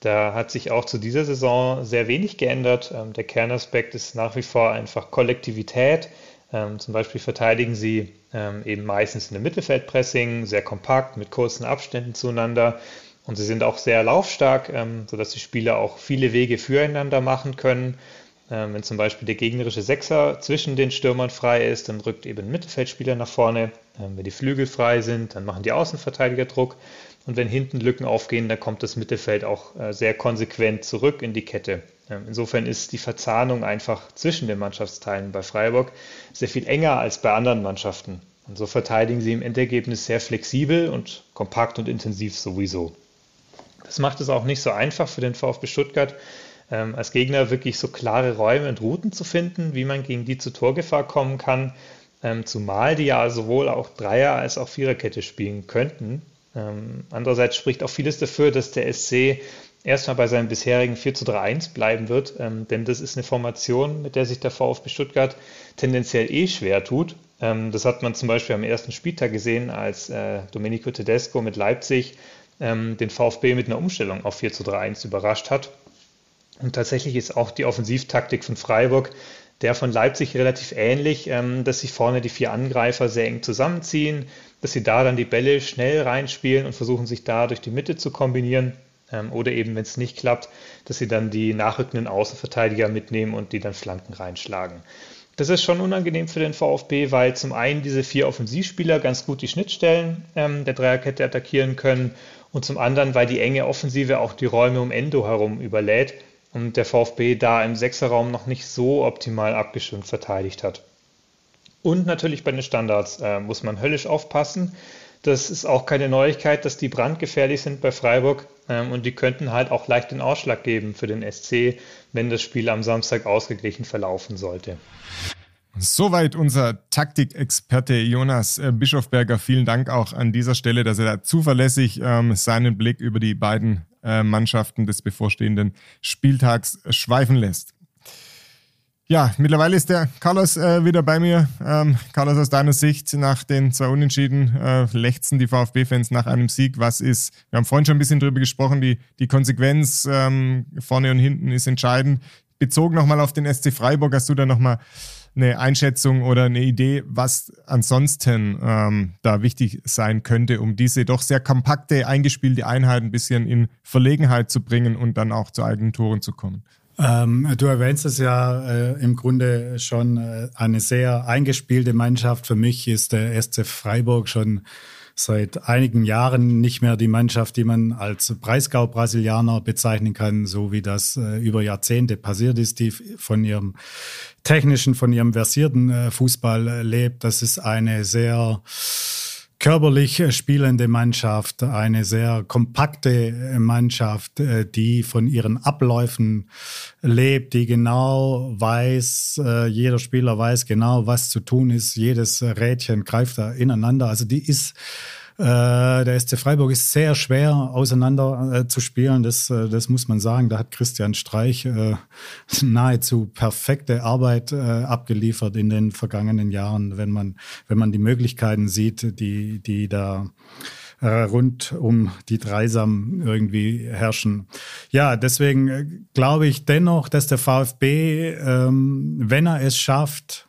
Da hat sich auch zu dieser Saison sehr wenig geändert. Ähm, der Kernaspekt ist nach wie vor einfach Kollektivität. Ähm, zum Beispiel verteidigen sie ähm, eben meistens in einem Mittelfeldpressing, sehr kompakt, mit kurzen Abständen zueinander. Und sie sind auch sehr laufstark, sodass die Spieler auch viele Wege füreinander machen können. Ähm, wenn zum Beispiel der gegnerische Sechser zwischen den Stürmern frei ist, dann rückt eben ein Mittelfeldspieler nach vorne. Ähm, wenn die Flügel frei sind, dann machen die Außenverteidiger Druck. Und wenn hinten Lücken aufgehen, dann kommt das Mittelfeld auch äh, sehr konsequent zurück in die Kette. Ähm, insofern ist die Verzahnung einfach zwischen den Mannschaftsteilen bei Freiburg sehr viel enger als bei anderen Mannschaften. Und so verteidigen sie im Endergebnis sehr flexibel und kompakt und intensiv sowieso. Das macht es auch nicht so einfach für den VfB Stuttgart, ähm, als Gegner wirklich so klare Räume und Routen zu finden, wie man gegen die zur Torgefahr kommen kann. Ähm, zumal die ja sowohl auch Dreier- als auch Viererkette spielen könnten. Ähm, andererseits spricht auch vieles dafür, dass der SC erstmal bei seinem bisherigen 4 zu 3-1 bleiben wird, ähm, denn das ist eine Formation, mit der sich der VfB Stuttgart tendenziell eh schwer tut. Ähm, das hat man zum Beispiel am ersten Spieltag gesehen, als äh, Domenico Tedesco mit Leipzig ähm, den VfB mit einer Umstellung auf 4 zu 3-1 überrascht hat. Und tatsächlich ist auch die Offensivtaktik von Freiburg der von Leipzig relativ ähnlich, ähm, dass sich vorne die vier Angreifer sehr eng zusammenziehen, dass sie da dann die Bälle schnell reinspielen und versuchen sich da durch die Mitte zu kombinieren. Ähm, oder eben, wenn es nicht klappt, dass sie dann die nachrückenden Außenverteidiger mitnehmen und die dann Flanken reinschlagen. Das ist schon unangenehm für den VfB, weil zum einen diese vier Offensivspieler ganz gut die Schnittstellen ähm, der Dreierkette attackieren können und zum anderen, weil die enge Offensive auch die Räume um Endo herum überlädt und der VfB da im Sechserraum noch nicht so optimal abgestimmt verteidigt hat. Und natürlich bei den Standards äh, muss man höllisch aufpassen. Das ist auch keine Neuigkeit, dass die brandgefährlich sind bei Freiburg ähm, und die könnten halt auch leicht den Ausschlag geben für den SC, wenn das Spiel am Samstag ausgeglichen verlaufen sollte. Soweit unser Taktikexperte Jonas äh, Bischofberger. Vielen Dank auch an dieser Stelle, dass er da zuverlässig ähm, seinen Blick über die beiden Mannschaften des bevorstehenden Spieltags schweifen lässt. Ja, mittlerweile ist der Carlos äh, wieder bei mir. Ähm, Carlos, aus deiner Sicht nach den zwei Unentschieden äh, lechzen die VfB-Fans nach einem Sieg. Was ist, wir haben vorhin schon ein bisschen drüber gesprochen, die, die Konsequenz ähm, vorne und hinten ist entscheidend. Bezogen nochmal auf den SC Freiburg, hast du da nochmal eine Einschätzung oder eine Idee, was ansonsten ähm, da wichtig sein könnte, um diese doch sehr kompakte, eingespielte Einheit ein bisschen in Verlegenheit zu bringen und dann auch zu eigenen Toren zu kommen? Ähm, du erwähnst es ja äh, im Grunde schon äh, eine sehr eingespielte Mannschaft. Für mich ist der SC Freiburg schon seit einigen Jahren nicht mehr die Mannschaft, die man als Breisgau-Brasilianer bezeichnen kann, so wie das äh, über Jahrzehnte passiert ist, die von ihrem technischen, von ihrem versierten äh, Fußball äh, lebt. Das ist eine sehr körperlich spielende Mannschaft, eine sehr kompakte Mannschaft, äh, die von ihren Abläufen lebt, die genau weiß, äh, jeder Spieler weiß genau, was zu tun ist, jedes Rädchen greift da ineinander. Also die ist äh, der SC Freiburg ist sehr schwer auseinander äh, zu spielen, das, äh, das muss man sagen. Da hat Christian Streich äh, [LAUGHS] nahezu perfekte Arbeit äh, abgeliefert in den vergangenen Jahren, wenn man, wenn man die Möglichkeiten sieht, die, die da äh, rund um die Dreisam irgendwie herrschen. Ja, deswegen glaube ich dennoch, dass der VfB, ähm, wenn er es schafft,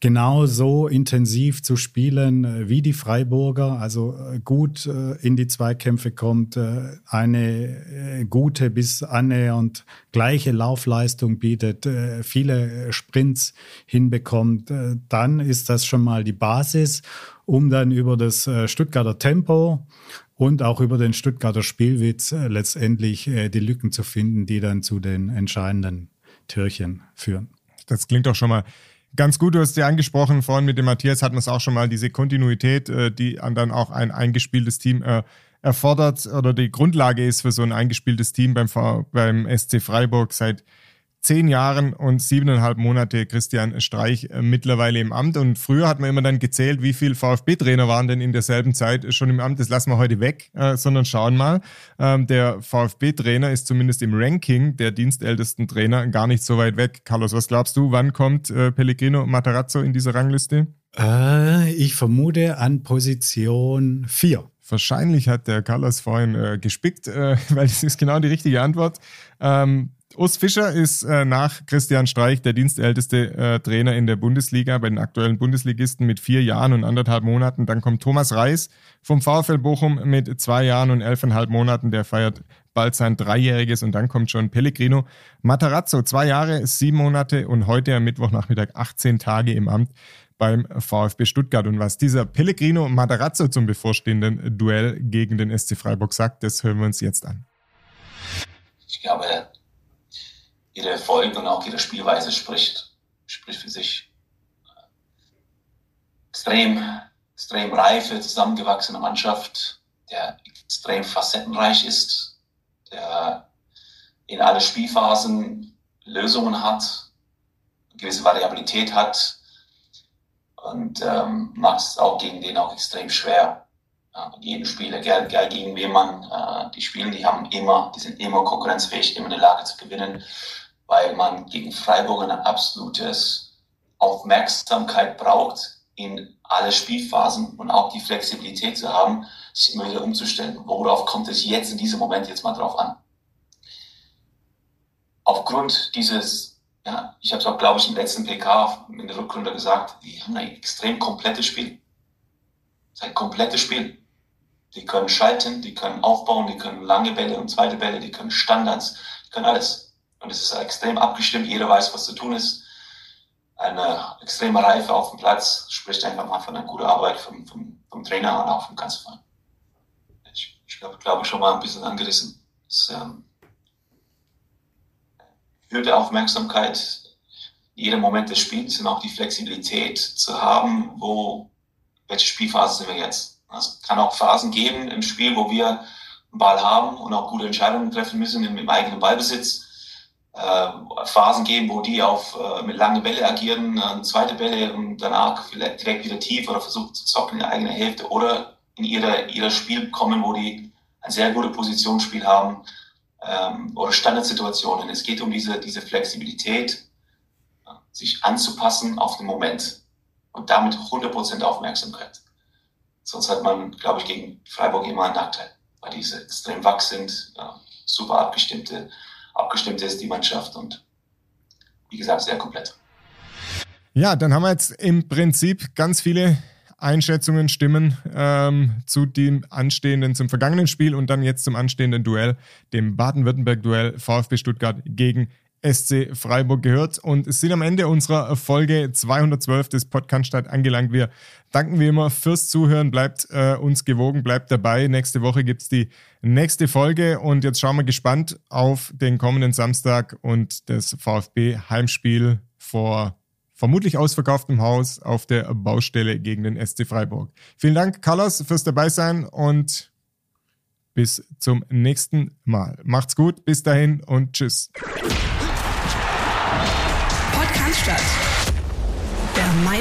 genau so intensiv zu spielen äh, wie die Freiburger, also äh, gut äh, in die Zweikämpfe kommt, eine gute bis annähernd gleiche Laufleistung bietet, viele Sprints hinbekommt, dann ist das schon mal die Basis, um dann über das Stuttgarter Tempo und auch über den Stuttgarter Spielwitz letztendlich die Lücken zu finden, die dann zu den entscheidenden Türchen führen. Das klingt doch schon mal Ganz gut, du hast ja angesprochen, vorhin mit dem Matthias hatten wir es auch schon mal, diese Kontinuität, äh, die dann auch ein eingespieltes Team äh, erfordert oder die Grundlage ist für so ein eingespieltes Team beim, beim SC Freiburg seit zehn Jahren und siebeneinhalb Monate Christian Streich äh, mittlerweile im Amt. Und früher hat man immer dann gezählt, wie viele VfB-Trainer waren denn in derselben Zeit schon im Amt. Das lassen wir heute weg, äh, sondern schauen mal. Ähm, der VfB-Trainer ist zumindest im Ranking der dienstältesten Trainer gar nicht so weit weg. Carlos, was glaubst du, wann kommt äh, Pellegrino Matarazzo in diese Rangliste? Äh, ich vermute an Position 4. Wahrscheinlich hat der Carlos vorhin gespickt, [LAUGHS] weil das ist genau die richtige Antwort. Ähm, Urs Fischer ist äh, nach Christian Streich der dienstälteste äh, Trainer in der Bundesliga bei den aktuellen Bundesligisten mit vier Jahren und anderthalb Monaten. Dann kommt Thomas Reis vom VfL Bochum mit zwei Jahren und elfeinhalb Monaten. Der feiert bald sein Dreijähriges und dann kommt schon Pellegrino Matarazzo. Zwei Jahre, sieben Monate und heute am Mittwochnachmittag 18 Tage im Amt beim VfB Stuttgart. Und was dieser Pellegrino Matarazzo zum bevorstehenden Duell gegen den SC Freiburg sagt, das hören wir uns jetzt an. Ich glaube, jeder Erfolg und auch jede Spielweise spricht, spricht für sich. Extrem, extrem reife, zusammengewachsene Mannschaft, der extrem facettenreich ist, der in alle Spielphasen Lösungen hat, gewisse Variabilität hat und ähm, macht es auch gegen den auch extrem schwer. Ja, jeden Spieler, egal, egal gegen wen man, äh, die spielen, die haben immer, die sind immer konkurrenzfähig, immer in der Lage zu gewinnen weil man gegen Freiburg eine absolutes Aufmerksamkeit braucht in alle Spielphasen und auch die Flexibilität zu haben, sich immer wieder umzustellen. Worauf kommt es jetzt in diesem Moment jetzt mal drauf an? Aufgrund dieses, ja, ich habe es auch, glaube ich, im letzten PK in der Rückrunde gesagt, die haben ein extrem komplettes Spiel. Es ist ein komplettes Spiel. Die können schalten, die können aufbauen, die können lange Bälle und zweite Bälle, die können Standards, die können alles. Und es ist extrem abgestimmt, jeder weiß, was zu tun ist. Eine extreme Reife auf dem Platz spricht einfach mal von einer guten Arbeit vom, vom, vom Trainer und auch vom ganzen Verein. Ich, ich glaube, glaube schon mal ein bisschen angerissen. Es ähm, höhere Aufmerksamkeit, jeder Moment des Spiels und auch die Flexibilität zu haben, wo, welche Spielphase sind wir jetzt? Es kann auch Phasen geben im Spiel, wo wir einen Ball haben und auch gute Entscheidungen treffen müssen im, im eigenen Ballbesitz. Äh, Phasen geben, wo die auf äh, mit langen Bälle agieren, äh, zweite Bälle und danach vielleicht direkt wieder tief oder versuchen zu zocken in der eigenen Hälfte oder in ihre, ihre Spiel kommen, wo die ein sehr gutes Positionsspiel haben ähm, oder Standardsituationen. Es geht um diese, diese Flexibilität, sich anzupassen auf den Moment und damit 100% Aufmerksamkeit. Sonst hat man, glaube ich, gegen Freiburg immer einen Nachteil, weil diese extrem wach sind, ja, super abgestimmte, abgestimmt ist die Mannschaft und wie gesagt, sehr komplett. Ja, dann haben wir jetzt im Prinzip ganz viele Einschätzungen, Stimmen ähm, zu dem anstehenden, zum vergangenen Spiel und dann jetzt zum anstehenden Duell, dem Baden-Württemberg-Duell VfB Stuttgart gegen SC Freiburg gehört und sind am Ende unserer Folge 212 des Podcast angelangt. Wir danken wie immer fürs Zuhören, bleibt äh, uns gewogen, bleibt dabei. Nächste Woche gibt es die nächste Folge und jetzt schauen wir gespannt auf den kommenden Samstag und das VfB Heimspiel vor vermutlich ausverkauftem Haus auf der Baustelle gegen den SC Freiburg. Vielen Dank, Carlos, fürs Dabeisein und bis zum nächsten Mal. Macht's gut, bis dahin und tschüss.